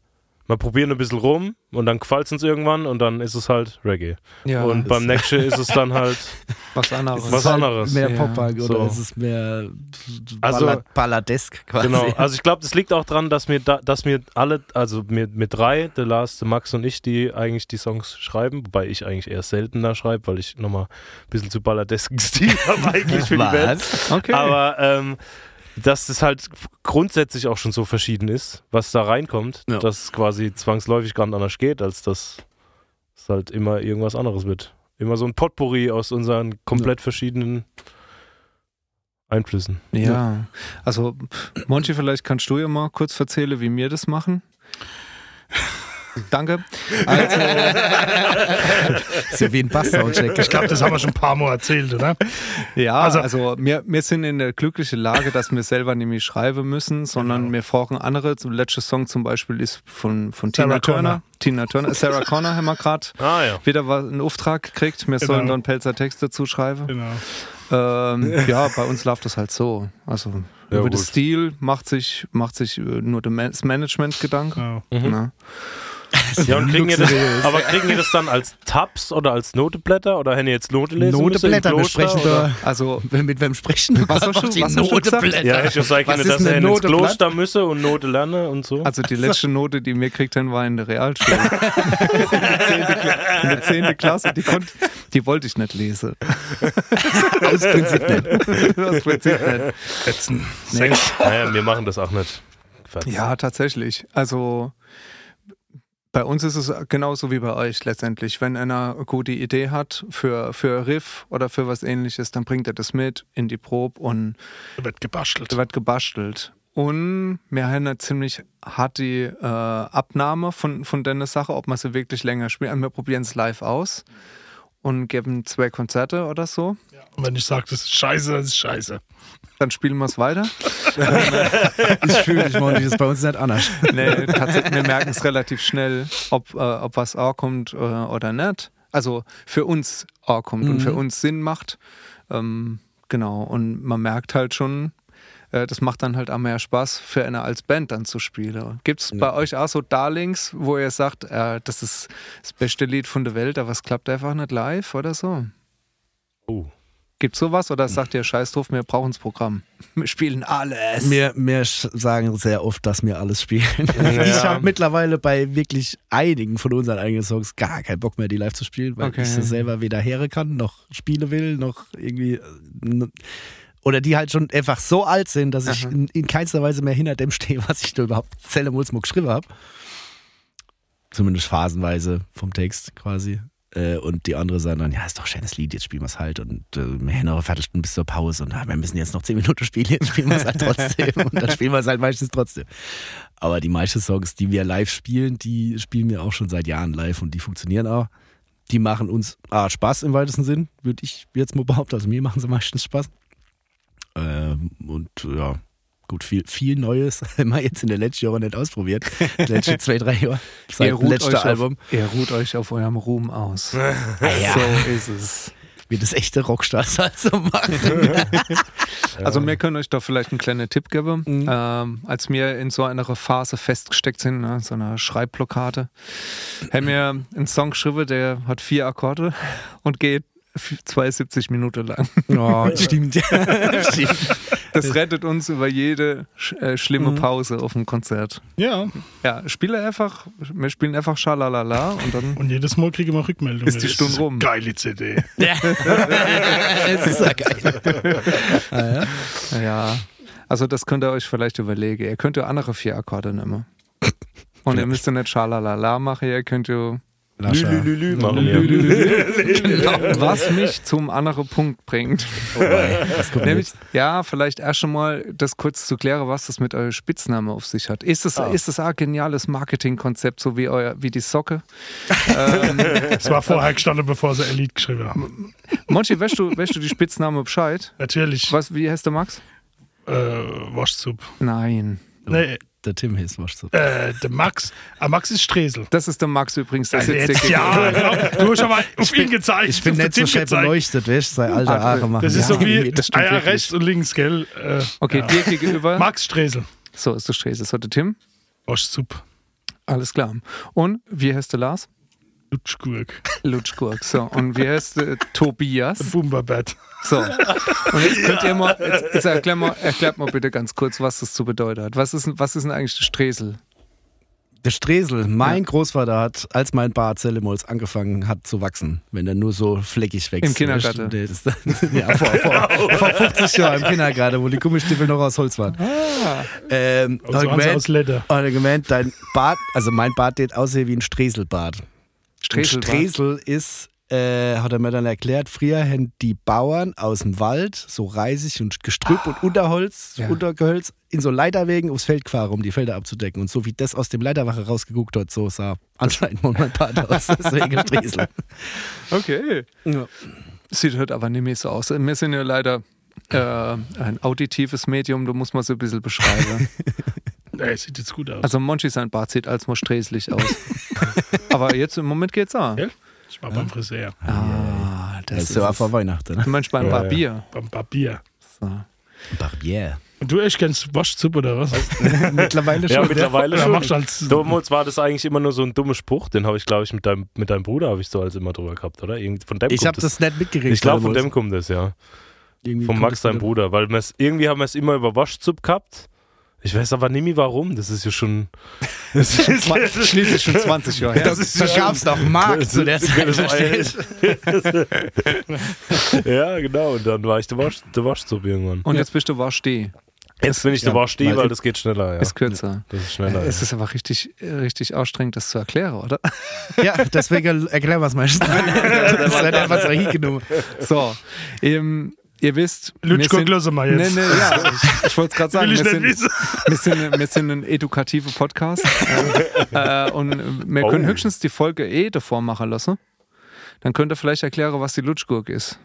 wir probieren ein bisschen rum und dann gefällt's uns irgendwann und dann ist es halt Reggae. Ja, und beim nächsten ist es dann halt *laughs* was anderes. Es was ist halt anderes. Mehr Ja. Pop-Punk oder So. es ist mehr Also- Ballad *laughs* Balladesk quasi. Genau, also ich glaube, das liegt auch dran, dass wir, da, dass wir alle, also wir mit drei, der Lars, der Max und ich, die eigentlich die Songs schreiben, wobei ich eigentlich eher seltener schreibe, weil ich nochmal ein bisschen zu balladesken Stil *laughs* habe eigentlich für die Band. Was? Okay. Aber ähm, dass das halt grundsätzlich auch schon so verschieden ist, was da reinkommt, Ja. dass es quasi zwangsläufig gar nicht anders geht, als dass es halt immer irgendwas anderes wird. Immer so ein Potpourri aus unseren komplett verschiedenen Einflüssen. Ja, also pff, Monchi, vielleicht kannst du ja mal kurz erzählen, wie wir das machen. Danke. Also, *laughs* ist ja wie ein Bass-Soundcheck. Ich glaube, das haben wir schon ein paar Mal erzählt, oder? ja, also, Also- wir, wir sind in der glücklichen Lage, dass wir selber nicht mehr schreiben müssen, sondern Genau. wir brauchen andere. Der letzte Song zum Beispiel ist von, von Sarah Tina Turner. Connor. Tina Turner. Sarah Connor haben wir gerade *laughs* Ah ja. wieder was- einen Auftrag gekriegt. Wir Genau. sollen dann Pelzer Text dazu schreiben. Genau. Ähm, ja, bei uns läuft das halt so. Also Ja, über gut. das Stil macht sich, macht sich äh, nur das Management Gedanken. Ja. Mhm. *laughs* Ja, und kriegen ihr das, aber kriegen ihr das dann als Tabs oder als Noteblätter oder wenn ihr jetzt Note lesen Noteblätter, wir müsst im sprechen Kloster, da. Also Mit wem sprechen du? Was die was gesagt? Noteblätter. Ja, ich können, ist dass er ins? Kloster müsse und Note lerne und so. Also die letzte Note, die wir gekriegt haben, war in der Realschule. *laughs* in, der zehnte Kla- in der 10. Klasse, die, konnt, die wollte ich nicht lesen. Aus Prinzip nicht. Das Prinzip nicht. Nee. Naja, wir machen das auch nicht. Fertig. Ja, tatsächlich. Also bei uns ist es genauso wie bei euch letztendlich. Wenn einer eine gute Idee hat für, für Riff oder für was ähnliches, dann bringt er das mit in die Probe und wird gebastelt. Wird gebastelt. Und wir haben eine ziemlich harte äh, Abnahme von, von der Sache, ob man sie wirklich länger spielt. Wir probieren es live aus und geben zwei Konzerte oder so. Und wenn ich sage, das ist scheiße, das ist scheiße. Dann spielen wir es weiter. *laughs* Ich fühle dich, Monty, das ist bei uns nicht anders. Nee, tatsächlich, wir merken es relativ schnell, ob, äh, ob was A kommt äh, oder nicht. Also für uns A kommt und Mhm. für uns Sinn macht. Ähm, genau. Und man merkt halt schon, äh, das macht dann halt auch mehr Spaß für eine als Band dann zu spielen. Gibt es bei euch auch so Darlings, wo ihr sagt, äh, das ist das beste Lied von der Welt, aber es klappt einfach nicht live oder so? Oh. Gibt sowas oder sagt ihr Scheiß drauf, wir brauchen das Programm? Wir spielen alles. Wir, wir sch- sagen sehr oft, dass wir alles spielen. *laughs* Ich habe mittlerweile bei wirklich einigen von unseren eigenen Songs gar keinen Bock mehr, die live zu spielen, weil Okay. ich das selber weder here kann, noch spielen will, noch irgendwie. Oder die halt schon einfach so alt sind, dass ich Aha. in, in keinster Weise mehr hinter dem stehe, *laughs* was ich da überhaupt Zelle Mulzmuck geschrieben habe. Zumindest phasenweise vom Text quasi. Äh, Und die andere sagen dann, ja, ist doch ein schönes Lied, jetzt spielen wir es halt. Und äh, wir haben noch eine Viertelstunde bis zur Pause und ah, wir müssen jetzt noch zehn Minuten spielen, jetzt spielen wir es halt trotzdem. *laughs* und dann spielen wir es halt meistens trotzdem. Aber die meisten Songs, die wir live spielen, die spielen wir auch schon seit Jahren live und die funktionieren auch. Die machen uns ah, Spaß im weitesten Sinn, würde ich jetzt mal behaupten. Also mir machen sie meistens Spaß. Ähm, und ja, gut, viel, viel Neues *laughs* haben wir jetzt in den letzten Jahren nicht ausprobiert. Die letzten zwei, drei Jahre. *laughs* Seit dem ruht letzten euch Album. Auf, ihr ruht euch auf eurem Ruhm aus. *laughs* Ah, ja. So ist es. Wie das echte Rockstars halt so machen. Also wir können euch da vielleicht einen kleinen Tipp geben. Mhm. Ähm, als wir in so einer Phase festgesteckt sind, ne, so einer Schreibblockade, haben wir einen Song geschrieben, der hat vier Akkorde und geht 72 Minuten lang. Oh, *laughs* stimmt. ja. stimmt. Das rettet uns über jede sch äh, schlimme Pause auf dem Konzert. Ja, Ja, spiele einfach, wir spielen einfach Schalalala und dann und jedes Mal kriegen wir Rückmeldungen. Ist die Das Stunde rum. Geile CD. Es *laughs* ist ja geil. Ja, also das könnt ihr euch vielleicht überlegen. Ihr könnt ja andere vier Akkorde nehmen. Und ihr müsst ja nicht Schalalala machen, ihr könnt ja Lascha. Lülülülü machen wir. genau, was mich zum anderen Punkt bringt. Oh, das Nämlich, ja, vielleicht erst schon mal das kurz zu klären, was das mit eurem Spitzname auf sich hat. Ist es, ist es ein geniales Marketingkonzept, so wie, euer, wie die Socke? ähm, *laughs* Das war vorher gestanden, bevor sie Elite geschrieben haben. Monchi, weißt du, weißt du die Spitzname Bescheid? Natürlich. Was, wie heißt der Max? Äh, Waschzup. Nein. Nee, Der Tim hieß was so. äh, der Max. Ah, Max ist Stresel. Das ist der Max übrigens. Der Also sitzt jetzt, ja, genau. du hast aber auf ihn gezeigt. Ich bin nicht so gezeigt. beleuchtet, weißt du? Sei alter Haare machen. Das ist Ja, so wie *laughs* ah, ja, rechts und links, gell? Äh, Okay, ja. dir gegenüber. Max Stresel. So ist der Sträse. So, der Tim. Waschzup. Alles klar. Und wie heißt der Lars? Lutschgurk. Lutschgurk. So, und wie heißt der Tobias? Bumberbett. So. Und jetzt könnt ihr mal, jetzt, jetzt erklär mal, erklärt mal bitte ganz kurz, was das zu bedeuten hat. Was ist, denn- was ist denn eigentlich der Stresel? Der Stresel, mein Großvater hat, als mein Bart Zellemolz angefangen hat zu wachsen, wenn er nur so fleckig wächst. Im Kindergarten. Der ist- *laughs* ja, vor, vor, vor 50 Jahren im Kindergarten, wo die Gummistiefel noch aus Holz waren. Ähm, Und hat so er haben sie gemeint, aus Leder. hat er gemeint, dein Bart, also mein Bart geht aussehen wie ein Streselbart. Stresel. Stresel ist, äh, hat er mir dann erklärt, früher haben die Bauern aus dem Wald so Reisig und Gestrüpp und Unterholz, Ja. Untergehölz in so Leiterwegen aufs Feld gefahren, um die Felder abzudecken. Und so wie das aus dem Leiterwache rausgeguckt hat, so sah anscheinend mal *laughs* Bart aus. Deswegen Stresel. Okay. Ja. Sieht halt aber nicht mehr so aus. Wir sind ja leider äh, ein auditives Medium, da muss man so ein bisschen beschreiben. *laughs* Nee, sieht jetzt gut aus. Also Monchi sein Bart sieht als mal sträßlich aus. *laughs* aber jetzt im Moment geht's auch. Ja. ich war beim Friseur. Ah, Das das ist ja es. vor Weihnachten. Ne? Du meinst beim Ja, ja. Barbier. Beim Barbier. So. Barbier. Und du echt kennst Waschzup oder was? *laughs* Mittlerweile Ja, schon. mittlerweile Oder schon. machst du als. Damals war das eigentlich immer nur so ein dummer Spruch, den habe ich, glaube ich, mit deinem, mit deinem Bruder habe ich so als immer drüber gehabt, oder? Irgend, von dem ich habe das nicht mitgekriegt. Ich glaube, von dem kommt das, ja. Irgendwie Von Max, das deinem Bruder. Weil irgendwie haben wir es immer über Waschzup gehabt. Ich weiß aber nicht mehr warum. Das ist ja schon. *laughs* Das ist Schließlich schon 20 Jahre her. Das ist Da gab es noch Markt zu der Zeit. verstehst *laughs* du? ja, genau. Und dann war ich der, Wasch, der Waschzup irgendwann. Und jetzt bist du Waschsteh. Jetzt bin ich der ja, Waschsteh, weil- weil das geht schneller, ja. Ist kürzer. Das ist schneller. Es ja. ist aber richtig, richtig anstrengend, das zu erklären, oder? *laughs* Ja, deswegen erklär was meinst du. Das wird einfach so hingenommen. So, ähm, ihr wisst. lassen wir jetzt. Nee, nee, ja, ich, ich wollte es gerade *laughs* sagen. Wir, sind, wir, sind, wir sind ein edukativer Podcast. *laughs* äh, und wir können Oh. höchstens die Folge eh davor machen lassen. Dann könnt ihr vielleicht erklären, was die Lutschgurk ist.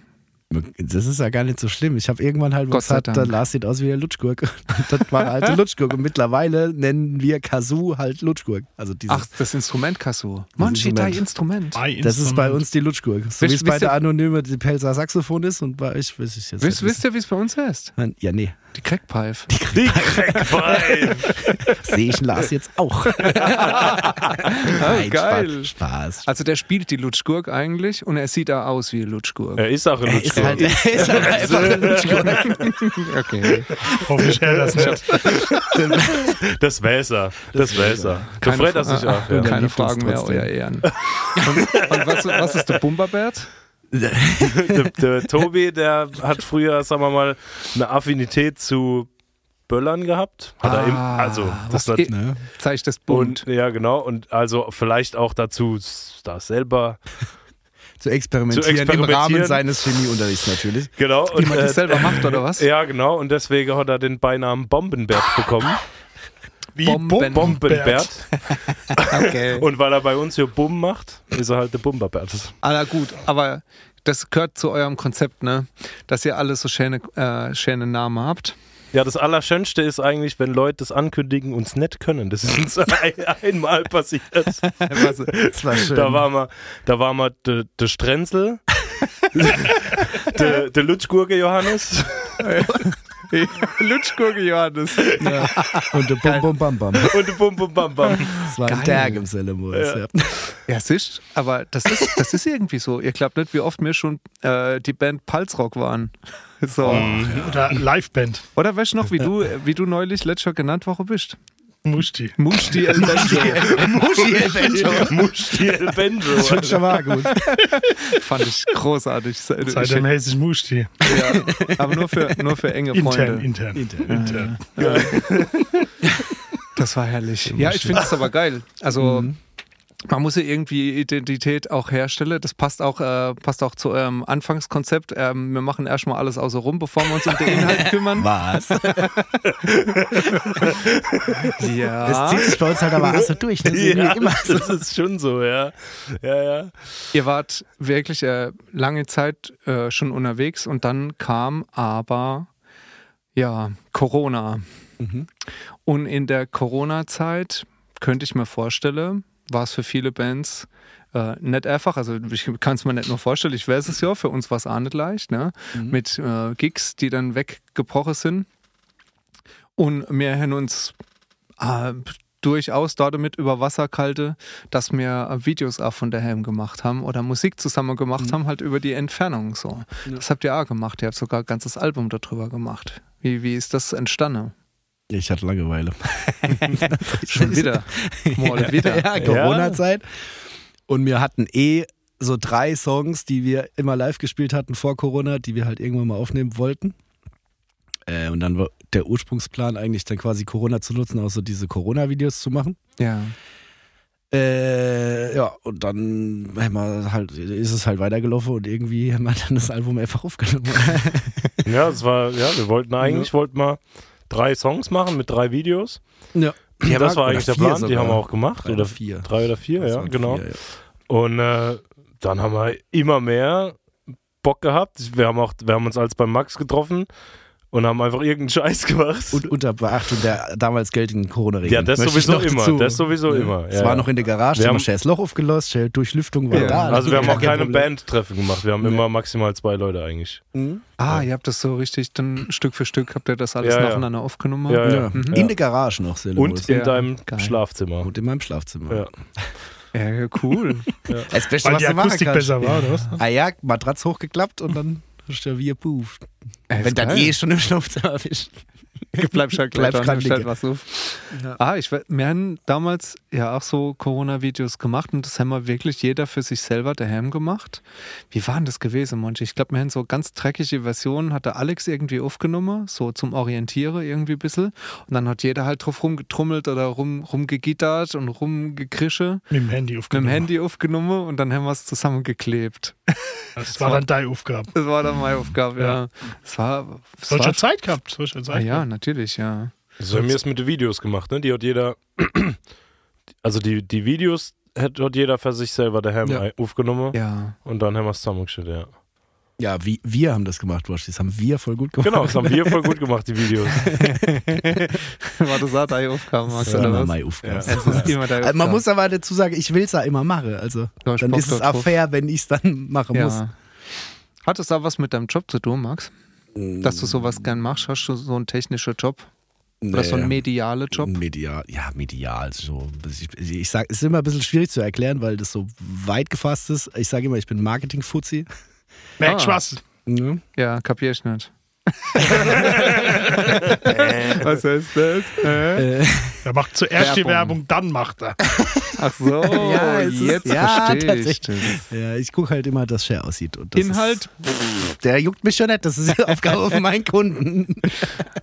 Das ist ja gar nicht so schlimm. Ich habe irgendwann halt Gott sei gesagt, Dank. der Lars sieht aus wie der Lutschgurk. *laughs* Und das war eine Lutschgurk. Und mittlerweile nennen wir Kazoo halt Lutschgurk. Also dieses, Ach, das Instrument Kasu. Manchi, Instrument. dein Instrument. Das ist bei uns die Lutschgurk. So wie es bei der Anonyme die Pelzer Saxophon ist und bei euch weiß ich jetzt Wisst, nicht. wisst ihr, wie es bei uns heißt? Ja, nee. Die Crackpipe. Die Crackpipe. *laughs* Sehe ich Lars jetzt auch. *laughs* Nein, geil. Spaß. Spaß. Also der spielt die Lutschgurk eigentlich und er sieht da aus wie Lutschgurk. er ist auch ein Er ist Lutschgurk. halt, er ist halt *laughs* einfach ein Lutschgurk. Okay. Hoffentlich hält das nicht. Das Wässer. Das Wässer. Der Keine Fred hat Fra- sich auch. äh, Ja. Keine Fragen mehr, euer Ehren. Und, und was, was ist der Bumberbert? Der, der Tobi, der hat früher, sagen wir mal, eine Affinität zu Böllern gehabt. Hat er im, also, das nat- Ne? Zeigt das bunt. und ja, genau. Und also vielleicht auch dazu, da selber. Zu experimentieren, Zu im experimentieren. Rahmen seines Chemieunterrichts natürlich. Genau. Wie man das äh, selber macht, oder was? ja, genau. Und deswegen hat er den Beinamen Bombenbert bekommen. Wie Bomben- Bombenbert. *laughs* Okay. *laughs* Und weil er bei uns hier Bumm macht, ist er halt der Bumberbert. Ah, gut, aber das gehört zu eurem Konzept, ne? Dass ihr alle so schöne, äh, schöne Namen habt. Ja, das Allerschönste ist eigentlich, wenn Leute das ankündigen und es nicht können. Das ist uns *laughs* ein, einmal passiert. Das war schön. Da war mal, da war mal der de Strenzel, der de Lutschgurke Johannes *laughs* Lutschgurke Johannes. ja. Und der Bum Bum Bam Bam. und der Bum Bum Bam Bam. Das war ein Geil. Tag im Sellemus. Ja. Ja, siehst, aber das ist, das ist irgendwie so. Ihr glaubt nicht, wie oft wir schon äh, die Band Palzrock waren. So. Oder Liveband. Oder weißt du noch, wie du, wie du neulich letztes Jahr genannt worden bist? Musti. Musti *laughs* El Benjo. Muschi Adventure. Musti El *laughs* Benjo. Das finde ich schon mal gut. *laughs* Fand ich großartig. Seitdem heißt es Musti. ja, aber nur für, nur für enge Freunde. Intern, intern. intern. Das war herrlich. Ja, ich finde das aber geil. Also man muss ja irgendwie Identität auch herstellen. Das passt auch, äh, passt auch zu eurem Anfangskonzept. Ähm, wir machen erstmal alles außer rum, bevor wir uns um den Inhalt *laughs* kümmern. Was? *laughs* Ja. Das zieht sich bei uns halt aber auch so durch. Das ist Ja, irgendwie immer so. das ist schon so, ja. Ja, ja. Ihr wart wirklich äh, lange Zeit äh, schon unterwegs und dann kam aber ja Corona. Mhm. Und in der Corona-Zeit könnte ich mir vorstellen, war es für viele Bands äh, nicht einfach. Also ich kann es mir nicht nur vorstellen, ich weiß es ja, für uns war es auch nicht leicht, ne? Mit äh, Gigs, die dann weggebrochen sind. Und wir haben uns äh, durchaus damit über Wasser kalte, dass wir äh, Videos auch von daheim gemacht haben oder Musik zusammen gemacht haben, halt über die Entfernung so. Das habt ihr auch gemacht. Ihr habt sogar ein ganzes Album darüber gemacht. Wie, wie ist das entstanden? Ich hatte Langeweile. *laughs* Schon wieder. Mal wieder. Ja, Corona-Zeit. Und wir hatten eh so drei Songs, die wir immer live gespielt hatten vor Corona, die wir halt irgendwann mal aufnehmen wollten. Äh, und dann war der Ursprungsplan eigentlich dann quasi Corona zu nutzen, auch so diese Corona-Videos zu machen. Ja. Äh, ja, und dann haben wir halt, ist es halt weitergelaufen und irgendwie haben wir dann das Album einfach aufgenommen. *laughs* Ja, es war, ja, wir wollten eigentlich, wollten wir drei Songs machen mit drei Videos. ja. das war eigentlich der Plan, die sogar. haben wir auch gemacht. Drei oder vier. Drei oder vier, ja, genau. vier, ja. Und äh, dann haben wir immer mehr Bock gehabt. Wir haben, auch, wir haben uns als beim Max getroffen und haben einfach irgendeinen Scheiß gemacht. Und unter Beachtung der damals geltenden Corona-Regeln. Ja, das Möchte ich sowieso noch immer, dazu. das sowieso Ja. immer, Es ja, war ja. noch in der Garage, Wir wir haben- scheiß Loch aufgelost, Durchlüftung war Ja. da. also wir haben auch Kein keine. Bandtreffen gemacht. Wir haben Nee. immer maximal zwei Leute eigentlich. Mhm. Ah, ihr habt das so richtig, dann Stück für Stück habt ihr das alles Ja, ja. nacheinander aufgenommen. Ja, Ja. Mhm. In der Garage noch, sehr Und in Ja, deinem geil. Schlafzimmer. Und in meinem Schlafzimmer. Ja. Ja, ja, cool. *laughs* Das Beste, Weil was die machen Akustik besser war, oder was? Ah ja, Matratz hochgeklappt und dann hast du ja wie ein Puff. Äh, ist Wenn dann geil. eh schon im Schlafzimmer bist. *laughs* Bleib halt Bleib gleich dran, stellt was auf. Ja. Ah, ich, wir haben damals ja auch so Corona-Videos gemacht und das haben wir wirklich jeder für sich selber daheim gemacht. Wie war denn das gewesen, Monchi? Ich glaube, wir haben so ganz dreckige Versionen, hat der Alex irgendwie aufgenommen, so zum Orientieren irgendwie ein bisschen. Und dann hat jeder halt drauf rumgetrummelt oder rum, rumgegittert und rumgekrische, Mit dem Handy mit dem aufgenommen. Handy aufgenommen und dann haben wir es zusammengeklebt. Das war dann deine Aufgabe. Das war dann meine Aufgabe, ja. Ja. Es war. Es Solche war Zeit gehabt. Solche ah, Zeit ja, natürlich, ja. So haben wir es mit den Videos gemacht, ne? Die hat jeder, *clears throat* also die, die Videos hat, hat jeder für sich selber daheim Ja. aufgenommen Ja. und dann haben wir es zusammengestellt, ja. Ja, wie, wir haben das gemacht, Wasch. Das haben wir voll gut gemacht. Genau, das haben wir voll gut gemacht, die Videos. *laughs* war das auch deine Aufgabe, Max, oder immer was? meine Aufgabe. Ja. Es ist immer deine Also man muss aber dazu sagen, ich will es ja immer machen. Also dann ist es auch fair, wenn ich es dann machen muss. Ja. Hat es da was mit deinem Job zu tun, Max? Dass du sowas gern machst? Hast du so einen technischen Job? Oder so einen medialen Job? Medial, ja, medial. So. Ich, ich sag, es ist immer ein bisschen schwierig zu erklären, weil das so weit gefasst ist. Ich sage immer, ich bin Marketing-Fuzzi. Merkst Ah. was? Ja. Ja, kapier ich nicht. *laughs* Was heißt das? Äh? Äh, Er macht zuerst die Werbung. Werbung, dann macht er. Ach so, *laughs* Ja, jetzt ja, verstehe ich das. ja, ich gucke halt immer, dass Share aussieht. Und das Inhalt? Ist, der juckt mich schon nicht. Das ist die *laughs* Aufgabe von meinen Kunden.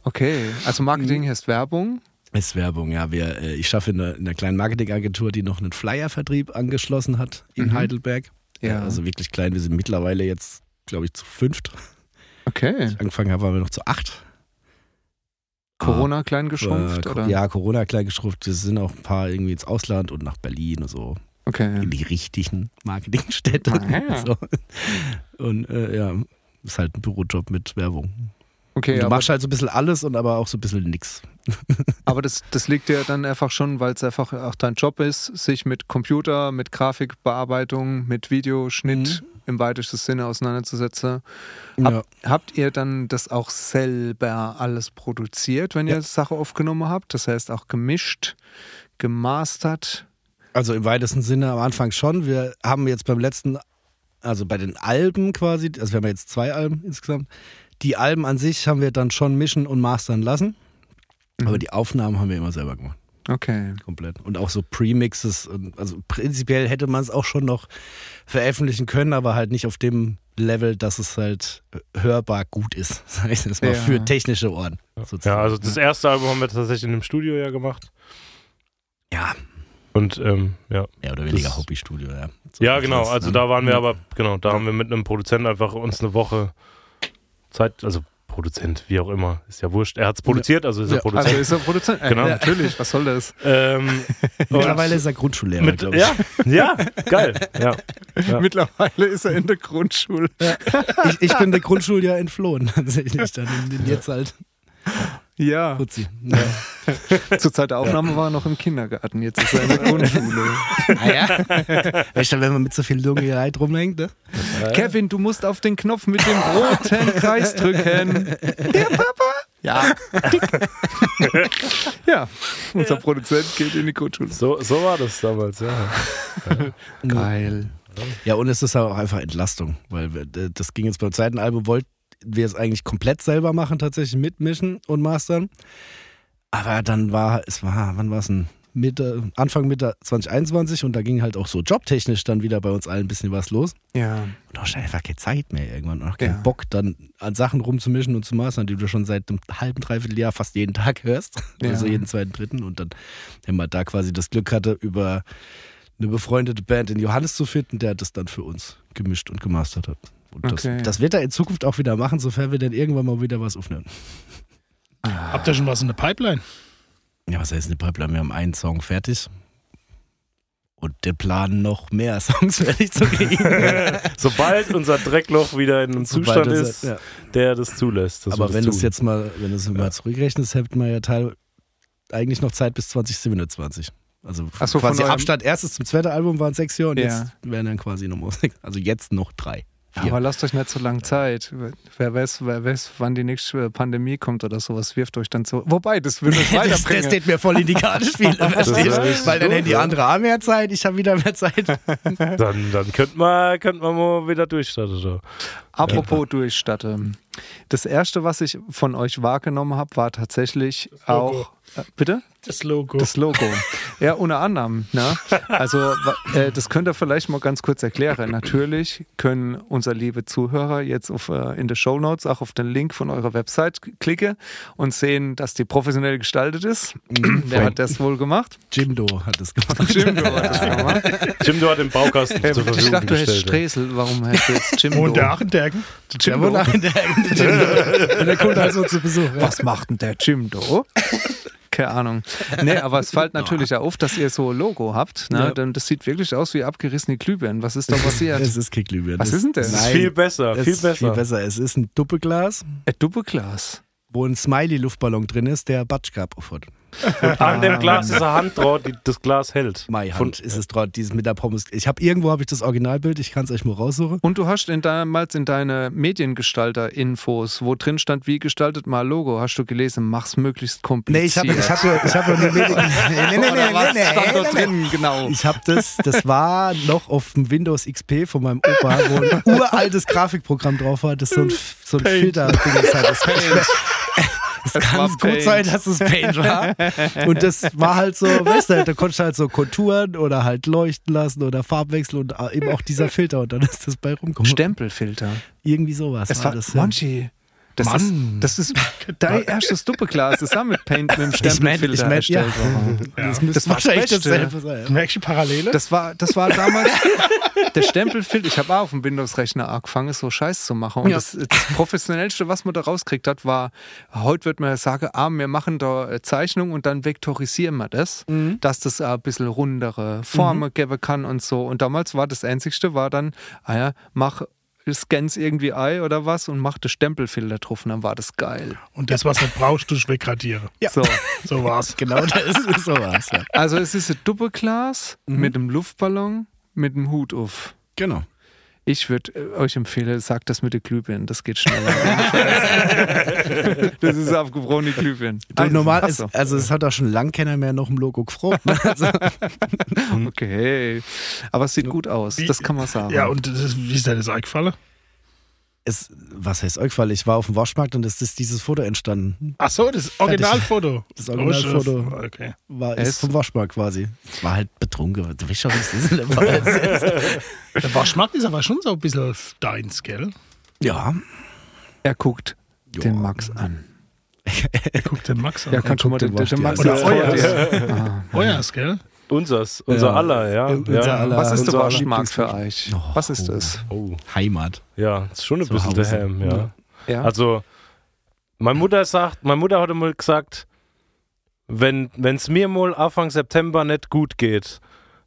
Okay, also Marketing heißt Werbung. Ist Werbung, ja. Wir, äh, ich schaffe in einer, in einer kleinen Marketingagentur, die noch einen Flyer-Vertrieb angeschlossen hat in Mhm. Heidelberg. Ja. Also wirklich klein. Wir sind mittlerweile jetzt, glaube ich, zu fünft. Okay. Angefangen haben waren wir noch zu acht. Corona klein geschrumpft, Äh, oder? Ja, Corona klein geschrumpft. Es sind auch ein paar irgendwie ins Ausland und nach Berlin und so. Okay. In die richtigen Marketingstädte. Ah, ja. *laughs* so. Und äh, ja, ist halt ein Bürojob mit Werbung. Okay, Und du aber, machst halt so ein bisschen alles und aber auch so ein bisschen nix. *laughs* aber das, das liegt dir dann einfach schon, weil es einfach auch dein Job ist, sich mit Computer, mit Grafikbearbeitung, mit Videoschnitt im weitesten Sinne auseinanderzusetzen. Hab, Ja. Habt ihr dann das auch selber alles produziert, wenn ihr Ja. Sache aufgenommen habt? Das heißt auch gemischt, gemastert? Also im weitesten Sinne am Anfang schon. Wir haben jetzt beim letzten, also bei den Alben quasi, also wir haben jetzt zwei Alben insgesamt. Die Alben an sich haben wir dann schon mischen und mastern lassen. Aber die Aufnahmen haben wir immer selber gemacht. Okay. Komplett. Und auch so Premixes. und- Also prinzipiell hätte man es auch schon noch veröffentlichen können, aber halt nicht auf dem Level, dass es halt hörbar gut ist, *laughs* sag ich das mal, Ja. für technische Ohren. sozusagen. Ja, also das erste Album haben wir tatsächlich in einem Studio ja gemacht. ja, Und ähm, ja. mehr oder weniger Das- Hobbystudio, ja. So Ja, genau. Also ne? da waren wir Ja. aber, genau, da haben wir mit einem Produzenten einfach uns eine Woche Zeit, also Produzent, wie auch immer, ist ja wurscht. Er hat es produziert, also ist er Ja, Produzent. Also ist er Produzent? *laughs* Genau. Natürlich, was soll das? ähm, *laughs* Mittlerweile ist er Grundschullehrer, mit, glaube ich. ja, ja, geil. Ja. Ja. Mittlerweile ist er in der Grundschule. ich. Ich bin der Grundschuljahr entflohen, *laughs* tatsächlich. Dann in den jetzt halt Ja, Putzi. Ja. *laughs* zur Zeit der Aufnahme war er noch im Kindergarten, jetzt ist er in der *laughs* Grundschule. Ah, ja? Weißt du, wenn man mit so viel Dunkelheit rumhängt, ne? Kevin, du musst auf den Knopf mit dem roten Kreis drücken. Der Papa? Ja. *laughs* ja, unser Produzent geht in die Grundschule. So, so war das damals, ja. Geil. Ja, und es ist auch einfach Entlastung, weil das ging jetzt beim zweiten Album, wollten wir es eigentlich komplett selber machen, tatsächlich mitmischen und mastern. Aber dann war, es war, wann war es denn? Mitte, Anfang Mitte 2021 und da ging halt auch so jobtechnisch dann wieder bei uns allen ein bisschen was los. Ja. Und da hast du einfach keine Zeit mehr irgendwann und auch keinen Ja. Bock, dann an Sachen rumzumischen und zu mastern, die du schon seit einem halben, dreiviertel Jahr fast jeden Tag hörst. Ja. Also jeden zweiten, dritten. Und dann, wenn man da quasi das Glück hatte, über eine befreundete Band in Johannes zu finden, der das dann für uns gemischt und gemastert hat. Und das, Okay. das wird er in Zukunft auch wieder machen, sofern wir dann irgendwann mal wieder was aufnehmen. Habt ihr schon was in der Pipeline? Ja, was heißt eine Pipeline? Wir haben einen Song fertig. Und der Plan noch mehr *laughs* Songs fertig zu kriegen. *laughs* Sobald unser Dreckloch wieder in einem Sobald Zustand das- ist, ja. der das zulässt. wir Aber das wenn du es jetzt mal, wenn du es mal zurückrechnest, hätte man ja teil, eigentlich noch Zeit bis 2027. Also so, quasi Abstand erstes zum zweiten Album waren sechs Jahre und Ja. jetzt wären dann quasi noch mal sechs. *laughs* Also jetzt noch drei. Vier. Aber lasst euch nicht so lange Zeit. Wer weiß, wer weiß, wann die nächste Pandemie kommt oder sowas, wirft euch dann so. Wobei, das würde euch *laughs* das, das weiterbringen. steht mir voll in die Karte spielen, *laughs* verstehst Weil dann hätten die ja. andere auch mehr Zeit, ich habe wieder mehr Zeit. *laughs* Dann, dann könnte man, könnte man mal wieder durchstarten. So. Apropos durchstatte. Das erste, was ich von euch wahrgenommen habe, war tatsächlich auch. Äh, bitte? Das Logo. Das Logo. Ja, unter anderem. Ne? Also, äh, das könnt ihr vielleicht mal ganz kurz erklären. Natürlich können unsere liebe Zuhörer jetzt auf, äh, in den Show Notes auch auf den Link von eurer Website klicken und sehen, dass die professionell gestaltet ist. Wer hat das wohl gemacht? Jimdo hat es gemacht. Jimdo hat das gemacht. *laughs* Jim, du hat den Baukasten Äh, zur Verfügung ich dachte, du hättest. Stresel. Warum hast du jetzt Jimdo? Und der Achenderken? Der wohnt in der, Jimdo. *laughs* Der kommt also zu Besuch. Ja. Was macht denn der Jimdo? Keine Ahnung. Nee, aber es fällt *laughs* natürlich auf, dass ihr so ein Logo habt. Ne? Ja. Denn das sieht wirklich aus wie abgerissene Glühbirnen. Was ist da passiert? *laughs* Es ist kein Glühbirne. Was ist denn das? Ist Nein, viel besser, es viel ist besser. Viel besser. Es ist ein Doppelglas, Ein Doppelglas. wo ein Smiley-Luftballon drin ist, der Batschkap aufhat. *laughs* An dem Glas ist eine Hand drauf, die das Glas hält. Von- Hand ist es dort, dieses mit der Pommes. Ich habe irgendwo habe ich das Originalbild, ich kann es euch mal raussuchen. Und du hast in damals in deine Mediengestalter-Infos, wo drin stand, wie gestaltet mal Logo, hast du gelesen, mach's möglichst Nee, kompliziert. ich habe ich hab, ich hab nur Medien. *laughs* Nee, nee, nee, nee, nee, stand da nee, nee. drin, genau. Ich habe das, das war noch auf dem Windows XP von meinem Opa, wo ein uraltes Grafikprogramm drauf war, das so ein, so ein Filter-Ding ist. Halt. Das, es Es kann war gut Paint. sein, dass es Paint war. *laughs* Und das war halt so, weißt du, da konntest du halt so Konturen oder halt leuchten lassen oder Farbwechsel und eben auch dieser Filter und dann ist das bei rumgekommen. Stempelfilter. Irgendwie sowas Es war, das. ja. Das ist, Mann. das ist dein erstes Doppelglas, das ist mit Paint, mit dem Ich mein, Stempelfilter ich mein, ja. worden. Das, müsste Das war das Beste. dasselbe sein. Merkst du die Parallele? Das war, das war damals *laughs* der Stempelfilter. Ich habe auch auf dem Windows-Rechner angefangen, so Scheiß zu machen. Und Ja. das, das Professionellste, was man da rauskriegt hat, war, heute wird man ja sagen, ah, wir machen da äh, Zeichnung und dann vektorisieren wir das, Mhm. dass das ein bisschen rundere Formen geben kann und so. Und damals war das Einzigste, war dann, ah ja, mach scans irgendwie ein oder was und mach den Stempelfilter drauf und dann war das geil. Und das, was du brauchst, du wegradieren. Ja. So. So war's. *laughs* Genau, das ist sowas. Ja. Also es ist ein Doppelglas Mhm. mit einem Luftballon mit einem Hut auf. Genau. Ich würde äh, euch empfehlen, sagt das mit der Glühbirne, das geht schneller. *laughs* das ist aufgebrochene Glühbirne. Du, normal Ach ist, so. also es hat auch schon lang keiner mehr noch im Logo gefroren. Ne? *laughs* Also, Okay. Aber es sieht gut aus, das kann man sagen. Ja, und das ist, wie ist dir das eingefallen? Es, was heißt euch, weil ich war auf dem Waschmarkt und es ist dieses Foto entstanden. Ach so, das Originalfoto. Das Originalfoto. Oh, Okay. War, Es- ist vom Waschmarkt quasi. Es war halt betrunken. Du weißt schon, wie es ist. *laughs* der Waschmarkt ist aber schon so ein bisschen deins, gell? ja. Er guckt Ja. den Max an. Guck den Max an. Ja, kann schon mal guckt den, den den Max Wasch- Oder an. euers. Ah. Euers, gell? Unsers, unser Ja. aller, ja. Unser ja. aller. Was ist der Waschmarkt für euch? Oh. Was ist das? Oh, Heimat. ja, ist schon ein Zu bisschen Hause. daheim, ja. Ja. Ja. Also, meine Mutter sagt, meine Mutter hat mal gesagt, wenn es mir mal Anfang September nicht gut geht,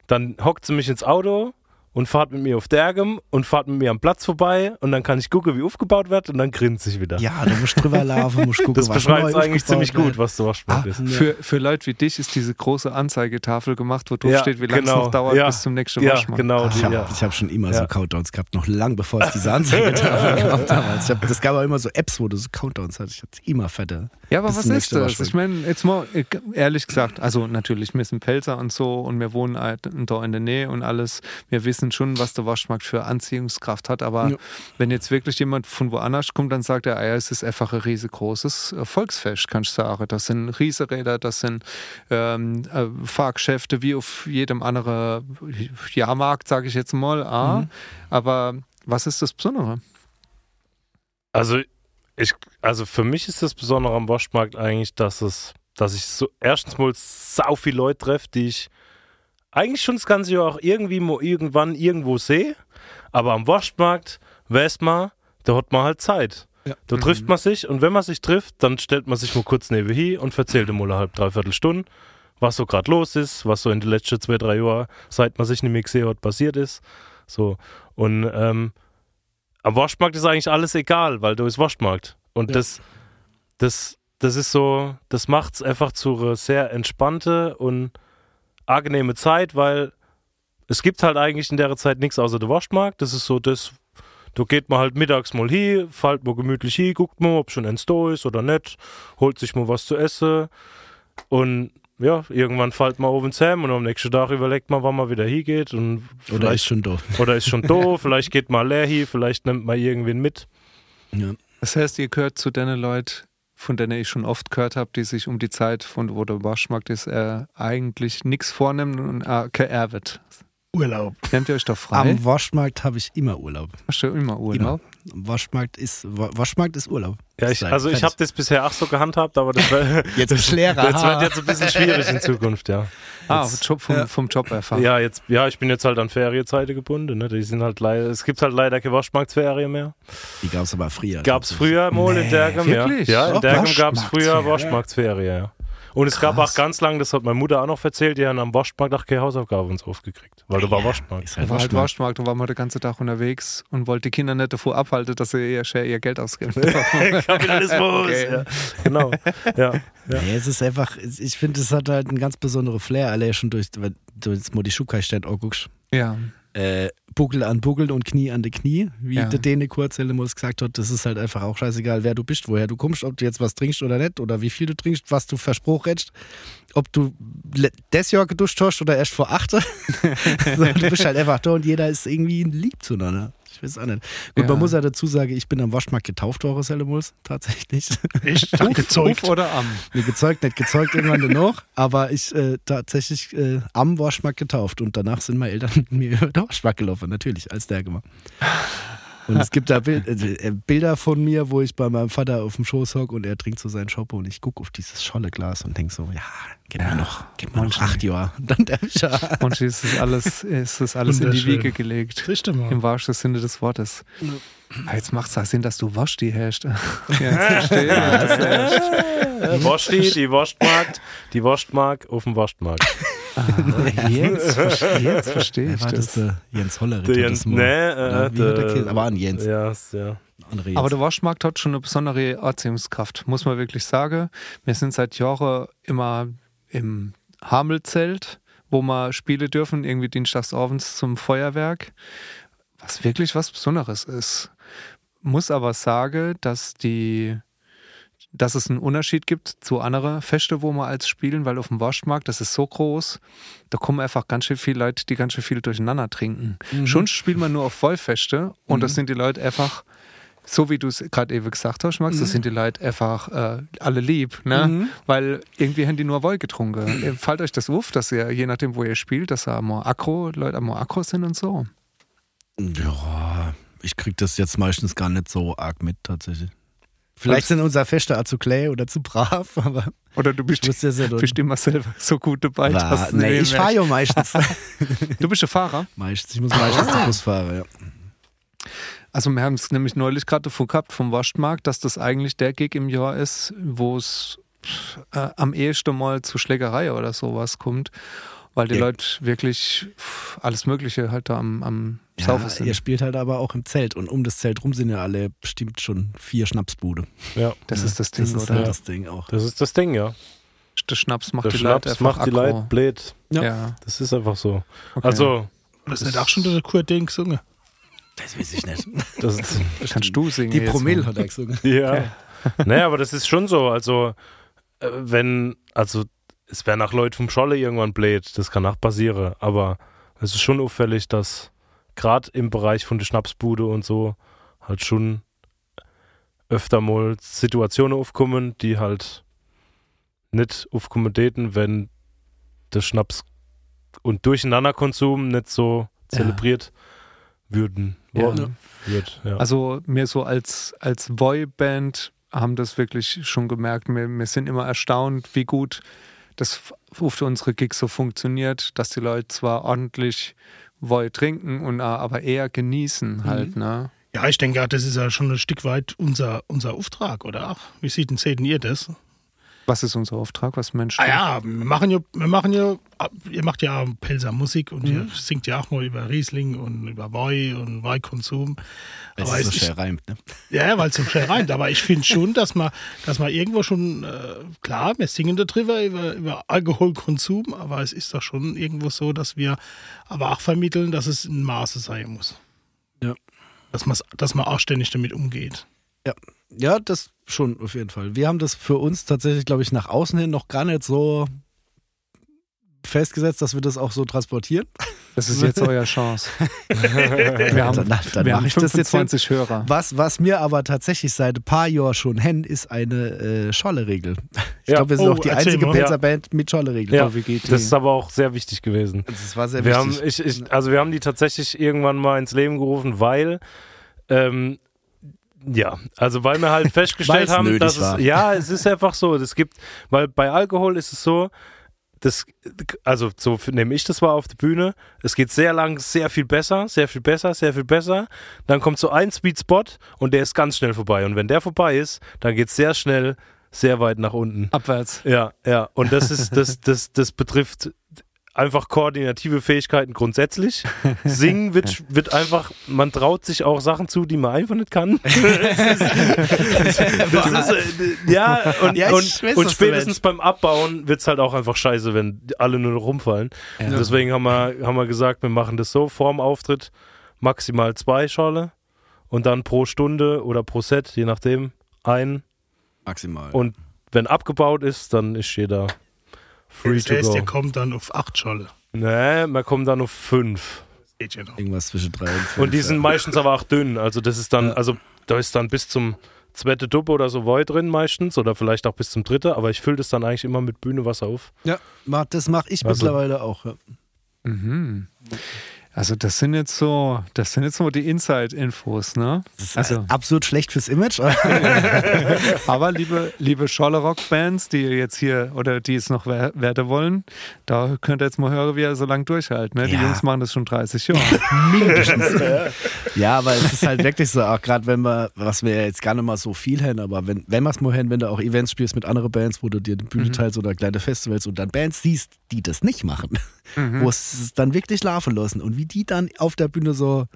dann hockt sie mich ins Auto und fahrt mit mir auf Dergem und fahrt mit mir am Platz vorbei und dann kann ich gucken, wie aufgebaut wird und dann grinst ich wieder. Ja, du musst drüber laufen, musst gucken, das beschreibt neu eigentlich ziemlich gut, was der Waschmarkt Ah, ist. für, für Leute wie dich ist diese große Anzeigetafel gemacht, wo drauf Ja, steht, wie lange genau. es noch dauert Ja. bis zum nächsten Ja, Waschmarkt. genau. Ich Die, habe hab schon immer Ja. so Countdowns gehabt, noch lang bevor es diese Anzeigetafel *laughs* gab damals. Ich hab, das gab auch immer so Apps, wo du so Countdowns hattest. Ich hatte immer fette. Ja, aber was ist das? Ich meine, jetzt mal ehrlich gesagt, also natürlich, wir sind Pelzer und so und wir wohnen halt da in der Nähe und alles. Wir wissen schon, was der Waschmarkt für Anziehungskraft hat, aber Ja. wenn jetzt wirklich jemand von woanders kommt, dann sagt er, ah ja, es ist einfach ein riesengroßes Volksfest, kannst du sagen. Das sind Riesenräder, das sind ähm, äh, Fahrgeschäfte wie auf jedem anderen Jahrmarkt, sage ich jetzt mal. Ah, Mhm. Aber was ist das Besondere? Also, ich, also für mich ist das Besondere am Waschmarkt eigentlich, dass es, dass ich so erstens mal sau viele Leute treffe, die ich eigentlich schon das ganze Jahr auch irgendwie mal irgendwann irgendwo sehe. Aber am Waschmarkt weiß man, da hat man halt Zeit. Ja. Da trifft man sich und wenn man sich trifft, dann stellt man sich mal kurz neben hin und erzählt mal eine halbe, dreiviertel Stunde, was so gerade los ist, was so in den letzten zwei, drei Jahren, seit man sich nicht mehr gesehen hat, passiert ist. So. Und ähm, am Waschmarkt ist eigentlich alles egal, weil da ist Waschmarkt. Und Ja. das, das, das ist so, das macht es einfach zu einer sehr entspannte und angenehme Zeit, weil es gibt halt eigentlich in der Zeit nichts außer der Waschmarkt. Das ist so das, da geht man halt mittags mal hin, fällt mal gemütlich hin, guckt mal, ob schon eins da ist oder nicht, holt sich mal was zu essen und ja, irgendwann fällt man oben zusammen und am nächsten Tag überlegt man, wann man wieder hingeht und Oder ist schon doof. *laughs* oder ist schon doof, vielleicht geht mal leer hin, vielleicht nimmt man irgendwen mit. Ja. Das heißt, ihr gehört zu den Leuten, von denen ich schon oft gehört habe, die sich um die Zeit, von wo der Waschmarkt ist, äh, eigentlich nichts vornehmen und äh, geerbt. Urlaub. Nehmt ihr euch doch frei? Am Waschmarkt habe ich immer Urlaub. Hast du immer Urlaub? Am Waschmarkt ist, Wa- Waschmarkt ist Urlaub. Ja, ich, also ich habe das bisher auch so gehandhabt, aber das, wär, *laughs* Jetzt du Lehrer. das wird jetzt ein bisschen schwierig in Zukunft, ja. Ah, Jetzt- Job vom, ja. vom Job erfahren. Ja, jetzt, ja, ich bin jetzt halt an Ferienzeiten gebunden. Ne? Die sind halt leider, es gibt halt leider keine Waschmarktsferien mehr. Die gab es aber früher. Gab es früher mal in Nee, Dergem, ja. wirklich? Ja, in Doch, Dergem gab es früher Waschmarktsferien. Waschmarktsferien, ja. Und es gab Krass. auch ganz lang, das hat meine Mutter auch noch erzählt, die haben am Waschmarkt auch keine Hausaufgaben und so aufgekriegt. Weil da war Waschmarkt. Ist Da halt war halt Waschmarkt. Waschmarkt und war mal den ganzen Tag unterwegs und wollte die Kinder nicht davor abhalten, dass sie ihr, ihr Geld ausgeben. *laughs* Kapitalismus. Okay. Ja, genau. Ja. Ja. Nee, es ist einfach, ich finde, es hat halt einen ganz besonderen Flair, alle schon durch, wenn du jetzt mal die Schuhkai-Stand anguckst. ja. Äh, Buckel an Buckel und Knie an die Knie, wie Ja. der Däne Kurzhellemus gesagt hat, das ist halt einfach auch scheißegal, wer du bist, woher du kommst, ob du jetzt was trinkst oder nicht, oder wie viel du trinkst, was du Verspruch hättest, ob du das Jahr geduscht hast oder erst vor acht. *laughs* so, du bist halt einfach da und jeder ist irgendwie lieb zueinander. Ich weiß auch nicht. Gut, Ja. man muss ja dazu sagen, ich bin am Waschmarkt getauft worden, Hellemus, tatsächlich. Ich dachte gezeugt. Uf oder am? Nee, gezeugt, nicht gezeugt irgendwann danach, aber ich äh, tatsächlich äh, am Waschmarkt getauft und danach sind meine Eltern mit mir *laughs* über den Waschmarkt gelaufen, natürlich, als der gemacht. Und es gibt da Bild, äh, Bilder von mir, wo ich bei meinem Vater auf dem Schoß hock und er trinkt so seinen Shop und ich gucke auf dieses Scholle-Glas und denke so, ja, gib mir Ja, noch, gib mir noch acht Jahre. Und *laughs* dann der ich ja. Und ist das alles, ist das alles in die. Wiege gelegt. Mal. Im wahrsten Sinne des Wortes. Ah, Jetzt macht es auch Sinn, dass du wasch die hast. *laughs* Ja, verstehe ich erst. Waschti, die Waschmarkt, die Waschmark auf dem Waschmarkt. Ah, jetzt, verstehe- jetzt verstehe ich War das das. der Jens Hollerich? Der Jens, nee, äh, der? Aber an Jens. Ja, ist- ja. Aber der Waschmarkt hat schon eine besondere Anziehungskraft, muss man wirklich sagen. Wir sind seit Jahren immer im Hamelzelt, wo wir spielen dürfen, irgendwie dienstagsabends zum Feuerwerk, was wirklich was Besonderes ist. Muss aber sagen, dass die dass es einen Unterschied gibt zu anderen Feste, wo wir als spielen, weil auf dem Waschmarkt, das ist so groß, da kommen einfach ganz schön viele Leute, die ganz schön viel durcheinander trinken. Schon spielt man nur auf Vollfeste und das sind die Leute einfach, so wie du es gerade eben gesagt hast, Max, das sind die Leute einfach äh, alle lieb, ne? Weil irgendwie haben die nur Woll getrunken. Äh, Fallt euch das auf, dass ihr, je nachdem, wo ihr spielt, dass da mal Akro, Leute mal Akro sind und so. Ja, ich krieg das jetzt meistens gar nicht so arg mit, tatsächlich. Vielleicht sind unser Feste auch zu clay oder zu brav, *laughs* aber Oder du bist, ja bist immer selber so gut dabei. War, nee, ich fahre ja meistens. *laughs* Du bist ein Fahrer. meistens. Ich muss meistens den Bus fahren, ja. Also wir haben es nämlich neulich gerade davor gehabt vom Waschmarkt, dass das eigentlich der Gig im Jahr ist, wo es äh, am ehesten mal zu Schlägerei oder sowas kommt, weil die Ja. Leute wirklich pff, alles Mögliche halt da am, am ja Saufen sind. ihr spielt halt aber auch im Zelt und um das Zelt rum sind ja alle bestimmt schon vier Schnapsbude. ja, das ist das Ding, Das ist oder? halt das Ding auch. das ist das Ding, ja. Der Schnaps macht Der die Leute Schnaps einfach macht die. Leute blöd. Ja. Ja. Das ist einfach so. okay. Also, Das ist nicht auch schon der Kurt Ding gesungen. Das weiß ich nicht. *laughs* das ist, *laughs* kannst du singen. Die Promille hat er gesungen. ja. *laughs* naja, aber das ist schon so. Also, äh, wenn, also, es wäre nach Leuten vom Scholle irgendwann blöd, das kann auch passieren. Aber es ist schon auffällig, dass gerade im Bereich von der Schnapsbude und so halt schon öfter mal Situationen aufkommen, die halt nicht aufkommen täten, wenn der Schnaps und Durcheinanderkonsum nicht so zelebriert würden. Ja. Wird, ja. Also mir so als, als Boyband haben das wirklich schon gemerkt. Wir, wir sind immer erstaunt, wie gut das auf unsere Gigs so funktioniert, dass die Leute zwar ordentlich Boy trinken und äh, aber eher genießen halt, ne? Ja, ich denke, das ist ja schon ein Stück weit unser, unser Auftrag, oder? Ach, wie seht denn, seht denn ihr das? Was ist unser Auftrag? Was Menschen? Ah ja, wir machen ja, wir machen ja, ihr macht ja Pelzer Musik und ihr singt ja auch mal über Riesling und über Weih und Weihkonsum. So es ist- schön reimt, ne? Ja, weil es so schnell reimt. Aber ich finde schon, dass man, dass man irgendwo schon, äh, klar, wir singen darüber, über, über Alkoholkonsum, aber es ist doch schon irgendwo so, dass wir aber auch vermitteln, dass es in Maße sein muss. Ja. Dass, dass man auch ständig damit umgeht. Ja, das schon auf jeden Fall. Wir haben das für uns tatsächlich, glaube ich, nach außen hin noch gar nicht so festgesetzt, dass wir das auch so transportieren. Das ist jetzt eure Chance. *laughs* Wir haben, Dann- dann wir haben ich das jetzt 25 Hörer. Was, was mir aber tatsächlich seit ein paar Jahren schon hen, ist eine äh, Scholle-Regel. Ich Ja. glaube, wir sind Oh, auch die einzige mal. Pelzer-Band mit Scholle-Regel. Ja, Oh, das ist aber auch sehr wichtig gewesen. Das war sehr Wir haben, wichtig. ich, ich, also wir haben die tatsächlich irgendwann mal ins Leben gerufen, weil ähm, ja, also weil wir halt *laughs* festgestellt haben, dass war. es ja, es ist einfach so, es gibt, weil bei Alkohol ist es so, das, also so nehme ich das wahr auf der Bühne, es geht sehr lang, sehr viel besser, sehr viel besser, sehr viel besser, dann kommt so ein Sweet Spot und der ist ganz schnell vorbei und wenn der vorbei ist, dann geht es sehr schnell sehr weit nach unten. Abwärts. Ja, ja. Und das ist, das, das, das betrifft einfach koordinative Fähigkeiten grundsätzlich. *laughs* Singen wird, wird einfach, man traut sich auch Sachen zu, die man einfach nicht kann. *laughs* das ist, äh, ja, und, Ja, und, weiß, und spätestens beim Abbauen wird es halt auch einfach scheiße, wenn alle nur noch rumfallen. Deswegen haben wir, haben wir gesagt, wir machen das so, vorm Auftritt maximal zwei Schale und dann pro Stunde oder pro Set, je nachdem, ein. Maximal. Und wenn abgebaut ist, dann ist jeder free Das to heißt, go. ihr kommt dann auf acht Scholle. Nee, man kommt dann auf fünf. Geht ja noch. Irgendwas zwischen drei und fünf. Und die sind meistens aber auch dünn. Also das ist dann, Ja. also da ist dann bis zum zweite Dub oder so Woi drin meistens oder vielleicht auch bis zum dritte, aber ich fülle das dann eigentlich immer mit Bühnewasser auf. Ja, das mache ich Also- mittlerweile auch. Ja. Mhm. Also das sind jetzt so, das sind jetzt so die Inside-Infos, ne? Das ist Also- also, absolut schlecht fürs Image. *laughs* *laughs* Aber liebe, liebe Scholle Rock-Bands, die jetzt hier oder die es noch wer- werden wollen, da könnt ihr jetzt mal hören, wie ihr so lange durchhaltet. Ne? Die Ja. Jungs machen das schon 30 Jahre. *laughs* Mindestens. ja, aber es ist halt wirklich so, auch gerade wenn wir, was wir jetzt gar nicht mal so viel haben, aber wenn, wenn wir es mal haben, wenn du auch Events spielst mit anderen Bands, wo du dir die Bühne teilst oder kleine Festivals und dann Bands siehst, die das nicht machen, wo es dann wirklich laufen lassen und wie die dann auf der Bühne so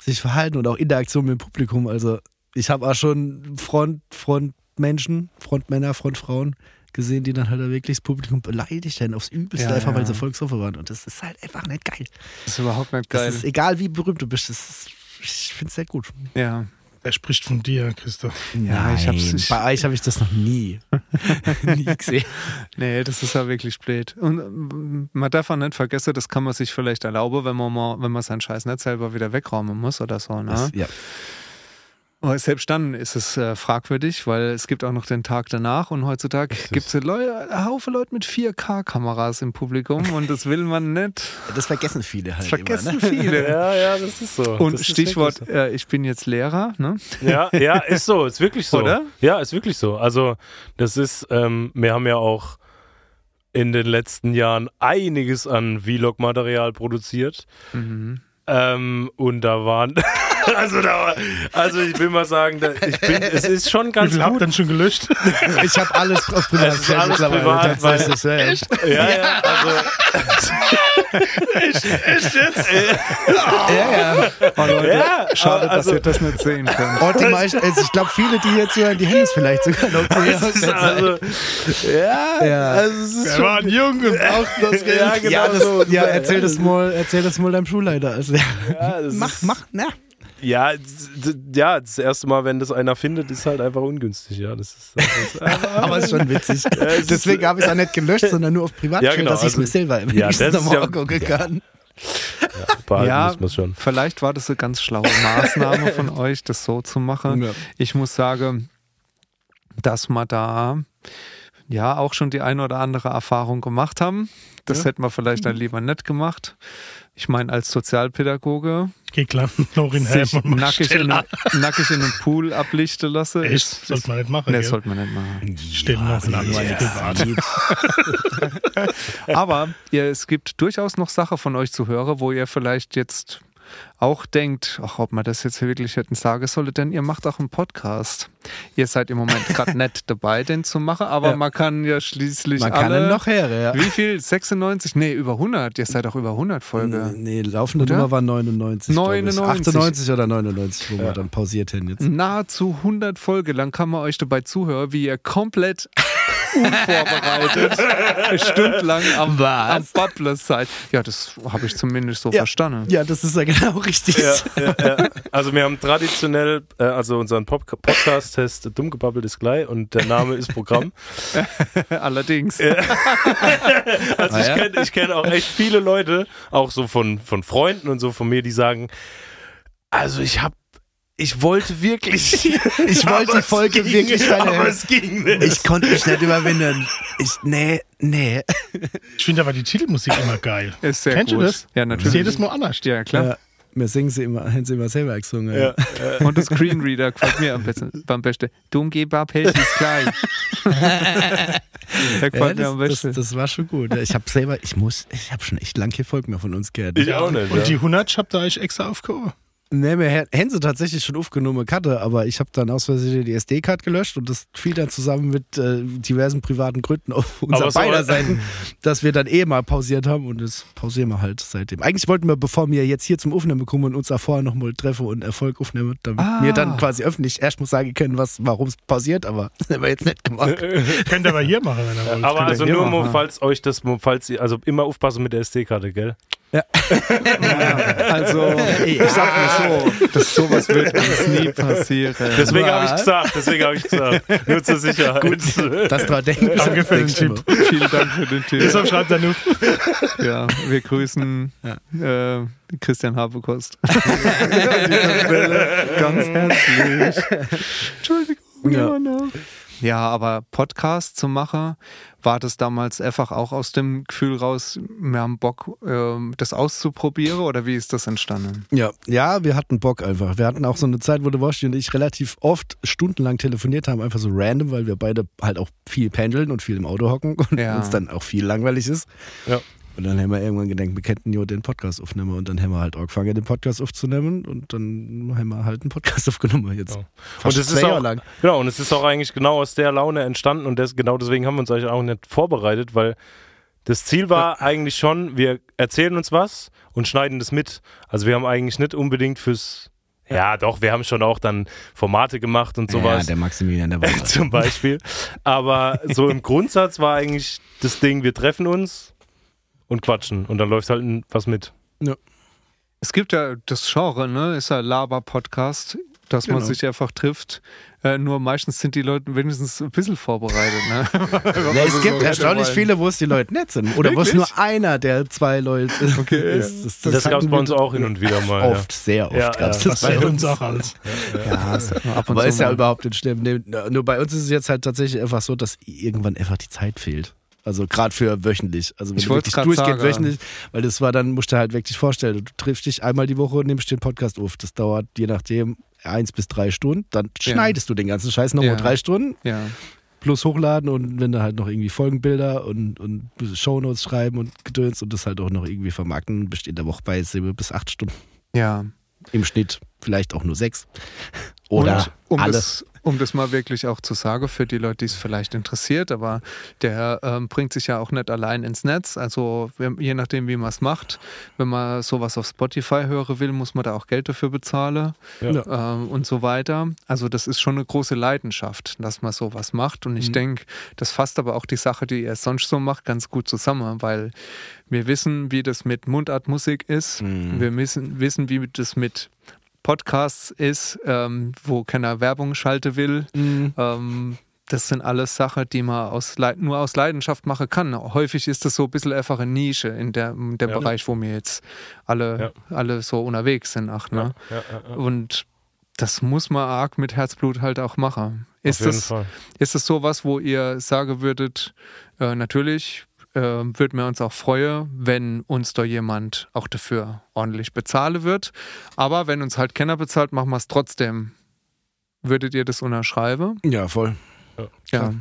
sich verhalten und auch Interaktion mit dem Publikum. Also ich habe auch schon Front, Frontmenschen, Frontmänner, Frontfrauen gesehen, die dann halt wirklich das Publikum beleidigt haben, aufs Übelste, Ja, einfach weil ja. sie Volksofer waren. Und das ist halt einfach nicht geil. Das ist überhaupt nicht Das geil. ist egal, wie berühmt du bist. Das ist, ich finde es sehr gut. Ja. Er spricht von dir, Christoph. Ja, ich hab's- ich- Bei euch habe ich das noch nie, *laughs* nie gesehen. Nee, das ist ja wirklich blöd. Und ähm, man darf auch nicht vergessen, das kann man sich vielleicht erlauben, wenn man mal, wenn man seinen Scheiß nicht selber wieder wegräumen muss oder so. Ne? Das, ja. Aber selbst dann ist es äh, fragwürdig, weil es gibt auch noch den Tag danach und heutzutage gibt es Leute, einen Haufen Leute mit 4K-Kameras im Publikum *laughs* und das will man nicht. das vergessen viele halt. Das vergessen immer, ne? viele. *laughs* Ja, ja, das ist so. Und das Stichwort, wirklich äh, ich bin jetzt Lehrer, ne? So. Ja, ja, ist so, ist wirklich so. Oder? Ja, ist wirklich so. Also, das ist, ähm, wir haben ja auch in den letzten Jahren einiges an Vlog-Material produziert. Mhm. Ähm, und da waren, *laughs* *laughs* also da also ich will mal sagen, da, ich bin, es ist schon Wie ganz viel habt ihr gut. denn schon gelöscht? Ich habe alles auf privat Es ist alles privat, weil- ja, ja. Ja, ja, also, ja, ja. Oh, Leute, Ja, schade, also- dass ihr das nicht sehen könnt. Und die meisten, also ich glaube, viele, die jetzt hören, die Handys vielleicht sogar noch. es ist also, ja, Ja. also es ist Wir schon, waren jung und brauchten das Geld. ja, genau ja, das, so. ja, erzähl das mal, erzähl das mal deinem Schulleiter. Also, Ja, das mach, mach, na. Ja, ja, das erste Mal, wenn das einer findet, ist halt einfach ungünstig. Ja, das ist, das ist *laughs* Aber ist schon witzig. *laughs* Deswegen habe ich es auch nicht gelöscht, *laughs* sondern nur auf privat Ja, genau, dass ich es also- mir selber im ja, nächsten ja- angucken kann. Ja. schon. Vielleicht war das eine ganz schlaue Maßnahme von euch, das so zu machen. Ja. Ich muss sagen, dass wir da ja auch schon die eine oder andere Erfahrung gemacht haben. Das hätten wir vielleicht dann lieber nicht gemacht. Ich meine, als Sozialpädagoge Geh klar, *laughs* noch in sich nackig in, einem, nackig in einem Pool ablichten lassen. Echt? ist- Sollte man nicht machen, Nee, gell? sollte man nicht machen. Stell noch in langweilig privat. Aber ihr, es gibt durchaus noch Sachen von euch zu hören, wo ihr vielleicht jetzt auch denkt, ach, ob man das jetzt wirklich hätten sagen sollen, denn ihr macht auch einen Podcast. Ihr seid im Moment gerade *laughs* nicht dabei, den zu machen, aber Ja. man kann ja schließlich Man kann alle... ihn noch her, ja. Wie viel? 96? Nee, über 100. Ihr seid auch über 100 Folge. Nee, laufende Oder? Nummer war 99. glaub ich. 99. 98 oder 99, wo wir dann pausiert hin jetzt. Nahezu 100 Folge lang kann man euch dabei zuhören, wie ihr komplett unvorbereitet *laughs* stundenlang am, Was? am Babbler seid. Ja, das habe ich zumindest so Ja. verstanden. Ja, das ist ja genau richtig. Ja, ja, ja. Also wir haben traditionell, äh, also unseren Pop Podcast heißt Dummgebabbelt ist gleich und der Name ist Programm. *laughs* Allerdings. *laughs* Also ich kenne ich kenn auch echt viele Leute, auch so von, von Freunden und so von mir, die sagen, also ich habe ich wollte wirklich. *laughs* Ich wollte die Folge ging, wirklich Aber es ging nicht. Ich konnte mich nicht überwinden. Ich, nee, nee. Ich finde aber die Titelmusik immer geil. *laughs* Ist sehr Kennst gut. du das? Ja, Das ist natürlich. jedes Mal anders. Ja, klar. Ja, wir singen sie immer, haben sie immer selber gesungen. ja, *laughs* Und das Screenreader gefällt mir am besten. Beim besten. Dummgeber hält ist klein. Der Ja, gefällt mir das, am das, besten. das war schon gut. Ich habe selber, ich muss, ich habe schon echt lange keine Folge mehr von uns gehört. ich auch nicht. Und ja. die 100 habt ihr euch extra aufgehoben. Ne, wir hätten sie tatsächlich schon aufgenommen, Karte, aber ich habe dann aus Versehen die SD-Card gelöscht und das fiel dann zusammen mit äh, diversen privaten Gründen auf so- beider Seiten, dass wir dann eh mal pausiert haben und das pausieren wir halt seitdem. Eigentlich wollten wir, bevor wir jetzt hier zum Aufnehmen kommen und uns da vorher nochmal treffen und Erfolg aufnehmen, damit Ah. wir dann quasi öffentlich erst mal sagen können, was, warum es pausiert, aber *laughs* das haben wir jetzt nicht gemacht. *laughs* Könnt ihr aber hier machen, wenn ihr wollt. Aber also nur, machen. mal, falls euch das, falls ihr, also immer aufpassen mit der SD-Karte, gell? Also, ich sag mal so, dass sowas wird uns nie passieren. Deswegen habe ich gesagt, deswegen habe ich gesagt. Nur zur Sicherheit. Das dran denken. Danke für den Mal. Vielen Dank für den Tipp. Deshalb schreibt er nur. Ja, wir grüßen äh, Christian Habekost. *laughs* An dieser Stelle ganz herzlich. Entschuldigung. Ja. Ja, aber Podcast zu machen, war das damals einfach auch aus dem Gefühl raus, wir haben Bock, ähm, das auszuprobieren oder wie ist das entstanden? Ja, ja, wir hatten Bock einfach. Wir hatten auch so eine Zeit, wo der Woshi und ich relativ oft stundenlang telefoniert haben, einfach so random, weil wir beide halt auch viel pendeln und viel im Auto hocken und Ja. uns dann auch viel langweilig ist. Ja. Und dann haben wir irgendwann gedacht, wir könnten ja den Podcast aufnehmen und dann haben wir halt angefangen, den Podcast aufzunehmen und dann haben wir halt einen Podcast *laughs* aufgenommen jetzt. Ja. Fast Und es ist auch, lang. genau, und es ist auch eigentlich genau aus der Laune entstanden und das, genau deswegen haben wir uns eigentlich auch nicht vorbereitet, weil das Ziel war eigentlich schon, wir erzählen uns was und schneiden das mit. Also wir haben eigentlich nicht unbedingt fürs, ja doch, wir haben schon auch dann Formate gemacht und Ja, sowas. der Maximilian, der *laughs* war das. zum Beispiel. Aber so im Grundsatz war eigentlich das Ding, wir treffen uns und quatschen und dann läuft halt was mit. Es gibt ja das Genre, ne? Ist ja Laber-Podcast, dass man Genau. sich einfach trifft. Äh, nur meistens sind die Leute wenigstens ein bisschen vorbereitet, ne? *laughs* Ja, es gibt so erstaunlich viele, wo es die Leute nett sind. Oder wo es nur einer der zwei Leute Okay. ist. Das, Das, gab es bei uns wir auch hin und wieder mal. Oft, sehr oft Ja, gab es ja. das Bei uns auch alles. Ja, ist- Ab und aber zu ist ja überhaupt nicht schlimm. Nee, Nur bei uns ist es jetzt halt tatsächlich einfach so, dass irgendwann einfach die Zeit fehlt. Also gerade für wöchentlich. Also wenn Ich du wirklich sagen. wöchentlich, weil das war dann, musst du halt wirklich vorstellen, du triffst dich einmal die Woche und nimmst den Podcast auf. Das dauert je nachdem eins bis drei Stunden. Dann Ja. schneidest du den ganzen Scheiß nochmal Ja. drei Stunden Ja. plus hochladen und wenn du halt noch irgendwie Folgenbilder und, und Shownotes schreiben und gedöns und das halt auch noch irgendwie vermarkten, in der Woche bei sieben bis acht Stunden. ja. Im Schnitt vielleicht auch nur sechs. Oder Und um alles. Das, um das mal wirklich auch zu sagen, für die Leute, die es vielleicht interessiert, aber der ähm, bringt sich ja auch nicht allein ins Netz. Also je nachdem, wie man es macht, wenn man sowas auf Spotify hören will, muss man da auch Geld dafür bezahlen Ja. ähm, und so weiter. Also das ist schon eine große Leidenschaft, dass man sowas macht. Und ich Mhm. denke, das fasst aber auch die Sache, die er sonst so macht, ganz gut zusammen, weil wir wissen, wie das mit Mundartmusik ist. Mhm. Wir wissen, wissen, wie das mit Podcasts ist, ähm, wo keiner Werbung schalten will. Mhm. Ähm, das sind alles Sachen, die man aus Leid nur aus Leidenschaft machen kann. Häufig ist das so ein bisschen einfach eine Nische in, der, in dem Ja. Bereich, wo wir jetzt alle, alle so unterwegs sind. Ach, ne? Ja, ja, ja. Und das muss man arg mit Herzblut halt auch machen. Ist Auf jeden das, Fall. ist es sowas, wo ihr sagen würdet, äh, natürlich äh, würden wir uns auch freuen, wenn uns da jemand auch dafür ordentlich bezahlen wird. Aber wenn uns halt keiner bezahlt, machen wir es trotzdem. Würdet ihr das unterschreiben? Ja, voll. Ja.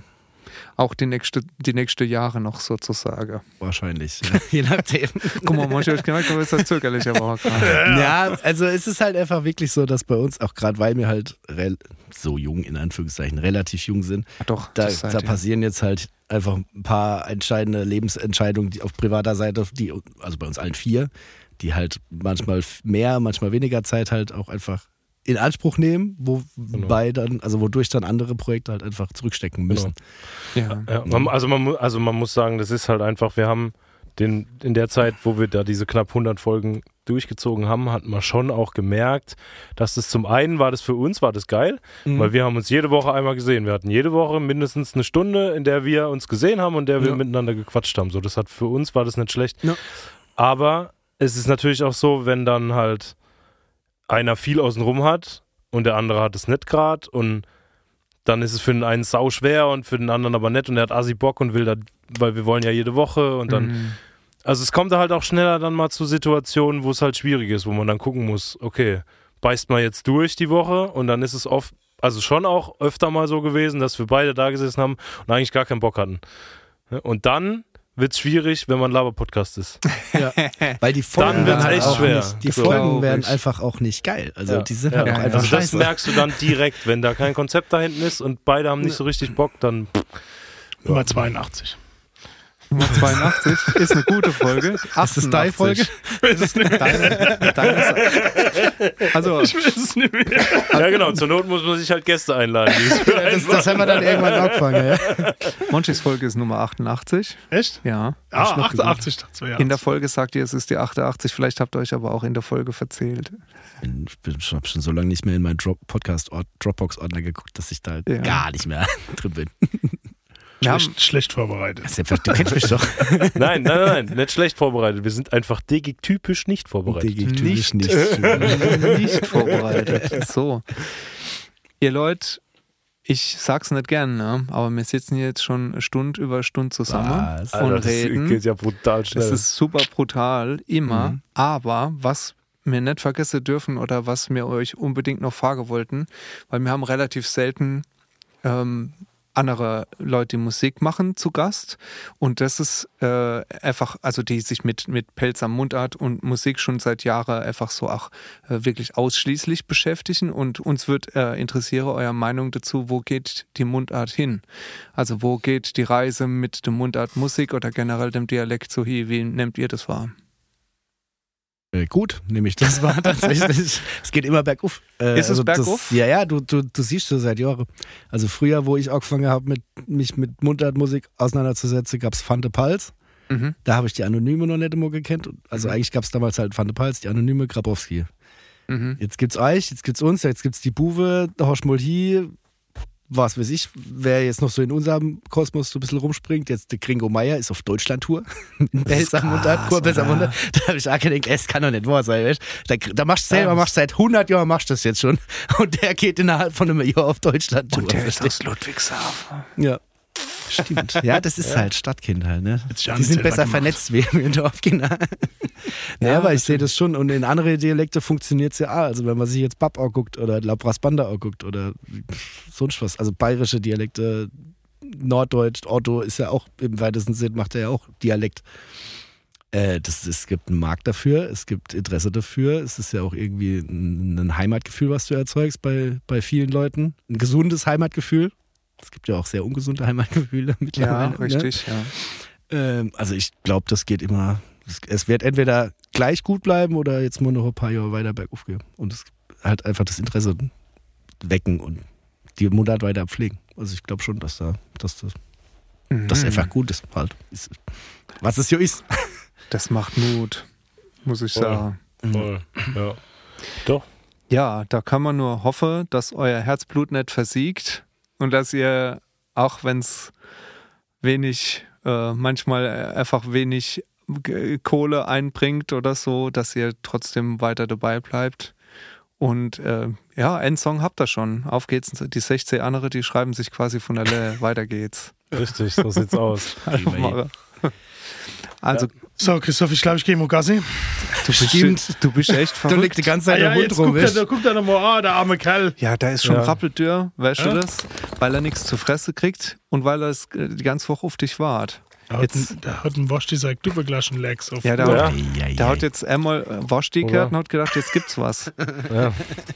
Auch die nächste, die nächste Jahre noch sozusagen. Wahrscheinlich. Ja. *laughs* Je nachdem. Guck mal, manche habe ich gemerkt, aber ist das zögerlich, aber auch gerade. *laughs* Ja, also es ist halt einfach wirklich so, dass bei uns, auch gerade weil wir halt so jung, in Anführungszeichen, relativ jung sind, Doch, da, da passieren jetzt halt einfach ein paar entscheidende Lebensentscheidungen, die auf privater Seite, die, also bei uns allen vier, die halt manchmal mehr, manchmal weniger Zeit halt auch einfach in Anspruch nehmen, wobei dann, also wodurch dann andere Projekte halt einfach zurückstecken müssen. Ja. Ja, man, also, man, also man muss sagen, das ist halt einfach, wir haben den, in der Zeit, wo wir da diese knapp 100 Folgen durchgezogen haben, hat man schon auch gemerkt, dass das zum einen war das für uns, war das geil, Mhm. weil wir haben uns jede Woche einmal gesehen. Wir hatten jede Woche mindestens eine Stunde, in der wir uns gesehen haben und der wir Ja. miteinander gequatscht haben. So, das hat für uns war das nicht schlecht. Ja. Aber es ist natürlich auch so, wenn dann halt einer viel außenrum hat und der andere hat es nicht gerade und dann ist es für den einen sau schwer und für den anderen aber nett und er hat assi Bock und will da, weil wir wollen ja jede Woche und dann, Mhm. Also es kommt da halt auch schneller dann mal zu Situationen, wo es halt schwierig ist, wo man dann gucken muss, okay, beißt man jetzt durch die Woche und dann ist es oft, also schon auch öfter mal so gewesen, dass wir beide da gesessen haben und eigentlich gar keinen Bock hatten. Und dann wird's schwierig, wenn man Laber-Podcast ist. *laughs* Ja. Weil die Folgen Dann halt echt schwer. Nicht, die So. Folgen werden einfach auch nicht geil. Also Ja. die sind Ja. halt auch Ja, einfach Also das scheiße. merkst du dann direkt, wenn da kein Konzept da hinten ist und beide haben nicht so richtig Bock, dann Nummer 82. Nummer 82 ist eine gute Folge. *laughs* Ist das deine 88. Folge? Deine, deine ist, also, Ich weiß es nicht mehr. ja genau, zur Not muss man sich halt Gäste einladen. Ja, das, das haben wir dann irgendwann angefangen. Ja. Monchis Folge ist Nummer 88. Echt? Ja. Ah, noch 88 dachte ich, ja. In der Folge sagt ihr, es ist die 88. Vielleicht habt ihr euch aber auch in der Folge verzählt. Ich bin schon, schon so lange nicht mehr in meinen Drop Podcast-Dropbox-Ordner geguckt, dass ich da Ja. gar nicht mehr *laughs* drin bin. Wir haben, schlecht, schlecht vorbereitet. Du kennst mich doch. *laughs* Nein, nein, nein, nein, nicht schlecht vorbereitet. Wir sind einfach digig-typisch nicht vorbereitet. Typisch nicht. nicht *laughs* vorbereitet. *laughs* So. Ihr Leute, ich sag's nicht gern, ne? aber wir sitzen jetzt schon Stunde über Stunde zusammen Was? und Alter, das reden. geht ja brutal schnell. Das ist super brutal, immer. Mhm. Aber was wir nicht vergessen dürfen oder was wir euch unbedingt noch fragen wollten, weil wir haben relativ selten ähm, andere Leute, Musik machen, zu Gast. Und das ist äh, einfach, also die sich mit, mit Pelz am Mundart und Musik schon seit Jahren einfach so auch äh, wirklich ausschließlich beschäftigen. Und uns wird äh, interessieren eure Meinung dazu, wo geht die Mundart hin? Also wo geht die Reise mit dem Mundart Musik oder generell dem Dialekt so hin? Wie nehmt ihr das wahr? Äh, Gut, nämlich das war *laughs* tatsächlich, es geht immer bergauf. Äh, Ist es bergauf? Das, ja, ja, du, du, du siehst schon seit Jahren. Also früher, wo ich angefangen habe, mit, mich mit Mundartmusik auseinanderzusetzen, gab es Fante Pals. Mhm. Da habe ich die Anonyme noch nicht immer gekannt. Also eigentlich gab es damals halt Fante Pals, die Anonyme, Grabowski. Mhm. Jetzt gibt's euch, jetzt gibt's uns, jetzt gibt's die Buwe, der Hoschmolhi, was weiß ich, wer jetzt noch so in unserem Kosmos so ein bisschen rumspringt. Jetzt der Gringo Meier ist auf Deutschland-Tour. *laughs* In Kurbelser Mundart. Da habe ich auch gedacht, es kann doch nicht wahr sein. Weißt? Da, da machst du selber, Ja. machst seit 100 Jahren machst das jetzt schon. *laughs* Und der geht innerhalb von einem Jahr auf Deutschland-Tour. Und der ist aus Ludwigshafen. Ja. Stimmt. *laughs* Ja, das ist halt Stadtkind halt, ne? Sich auch Die sind besser gemacht. vernetzt wie wir Dorfkinder. *laughs* Ja, Ja, aber ich sehe das schon. Und in andere Dialekte funktioniert es ja auch. Also wenn man sich jetzt Bab anguckt oder Labras Banda anguckt oder sonst was. Also bayerische Dialekte, Norddeutsch, Otto ist ja auch im weitesten Sinn, macht er ja auch Dialekt. Äh, das, es gibt einen Markt dafür, es gibt Interesse dafür. Es ist ja auch irgendwie ein, ein Heimatgefühl, was du erzeugst bei, bei vielen Leuten. Ein gesundes Heimatgefühl. Es gibt ja auch sehr ungesunde Heimatgefühle *laughs* Ja, mittlerweile. Ne? richtig, ja. Ähm, also ich glaube, das geht immer. Es, es wird entweder gleich gut bleiben oder jetzt mal noch ein paar Jahre weiter bergauf gehen. Und es halt einfach das Interesse wecken und die Mundart weiter pflegen. Also ich glaube schon, dass da, dass das, das Mhm. einfach gut ist halt. Ist, was es ja ist. *laughs* Das macht Mut, muss ich Voll. sagen. Voll. Ja. Doch. Ja, da kann man nur hoffen, dass euer Herzblut nicht versiegt und dass ihr, auch wenn es wenig, äh, manchmal einfach wenig Kohle einbringt oder so, dass ihr trotzdem weiter dabei bleibt. Und äh, ja, Endsong habt ihr schon. Auf geht's. Die 16 andere, die schreiben sich quasi von der Lehre. Weiter geht's. Richtig, so sieht's aus. *laughs* Einfach mal. Also, So, Christoph, ich glaube, ich gehe mal Gassi. du, bist, Stimmt. du bist echt *laughs* Da liegt die verrückt. ganze Zeit der Ah, ja, Mund jetzt rum. guckt er, weißt da du? guckt er nochmal, ah, der arme Kerl. Ja, der ist schon Ja. rappeldürr, weißt Ja? du das? Weil er nichts zu fressen kriegt und weil er es äh, die ganze Woche auf dich wart. Da hat, Jetzt- ein, da hat ein Wasch dieser Duppeglaschen Legs auf. Ja, der, Ja. Hat, der hat jetzt einmal äh, Waschdi Oder? gehört und hat gedacht, jetzt gibt's was. *laughs* Ja.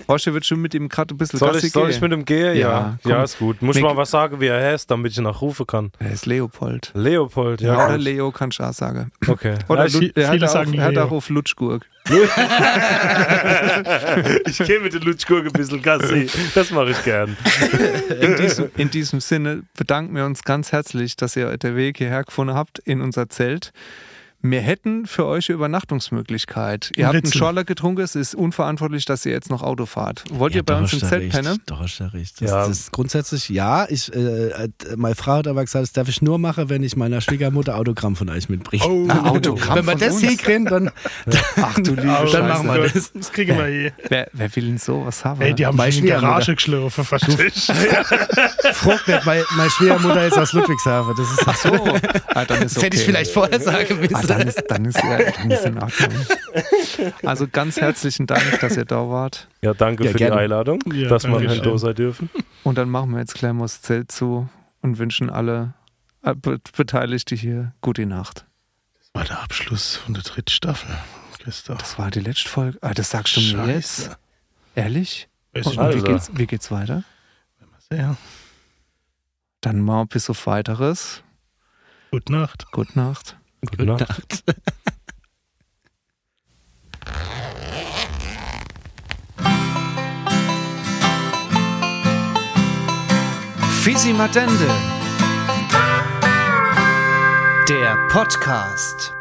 Waschdi wird schon mit ihm gerade ein bisschen Soll, ich, soll ich gehen. mit ihm gehen? Ja, Ja, ist gut. Muss Mick- mal was sagen, wie er heißt, damit ich ihn nachrufen kann. Er ist Leopold. Leopold, Ja, ja. oder. Leo kann ich auch sagen. okay. Oder Ja, ich, Lu- er hat, viele auch, er hat auch auf Lutschgurk. Ich gehe mit den Lutschgurke ein bisschen Gassi. Das mache ich gern. In diesem, in diesem Sinne bedanken wir uns ganz herzlich, dass ihr den Weg hierher gefunden habt in unser Zelt. Wir hätten für euch eine Übernachtungsmöglichkeit. Ihr habt einen. Schorler getrunken, es ist unverantwortlich, dass ihr jetzt noch Auto fahrt. Wollt ihr bei uns im Zelt pennen? Da hast du recht. Das, Ja. das ist grundsätzlich ja. Ich, äh, äh, meine Frau hat aber gesagt, das darf ich nur machen, wenn ich meiner Schwiegermutter Autogramm von euch mitbringe. Oh, Ah, *laughs* Autogramm wenn wir das uns? hinkriegen, dann, *laughs* Ach du liebe Oh, dann machen wir das. Das kriegen wir hier. Wer, wer will denn sowas haben? Ey, die haben Meine mich in die Schwiegermutter. Garage geschlafen, verstehst du? *laughs* Frucht nicht, meine, meine Schwiegermutter ist aus Ludwigshafen. Das, ist, Ach so, ah, dann ist das hätte ich okay. vielleicht vorher sagen müssen. Ah, dann, ist, dann, ist, ja, *laughs* dann ist in Ordnung. Also ganz herzlichen Dank, dass ihr da wart. Ja, danke Ja, für gerne. die Einladung, Ja, dass wir schön. da sein dürfen. Und dann machen wir jetzt gleich mal das Zelt zu und wünschen alle äh, be beteiligte hier. Gute Nacht. Das war der Abschluss von der dritten Staffel. Christoph. Das war die letzte Folge. Ah, das sagst du mir jetzt? Ehrlich? Und ich wie, Also. geht's, wie geht's weiter? Ja. Dann mal bis auf weiteres. Gute Nacht. Gute Nacht. Gute Nacht. Fisi Matende. Der Podcast.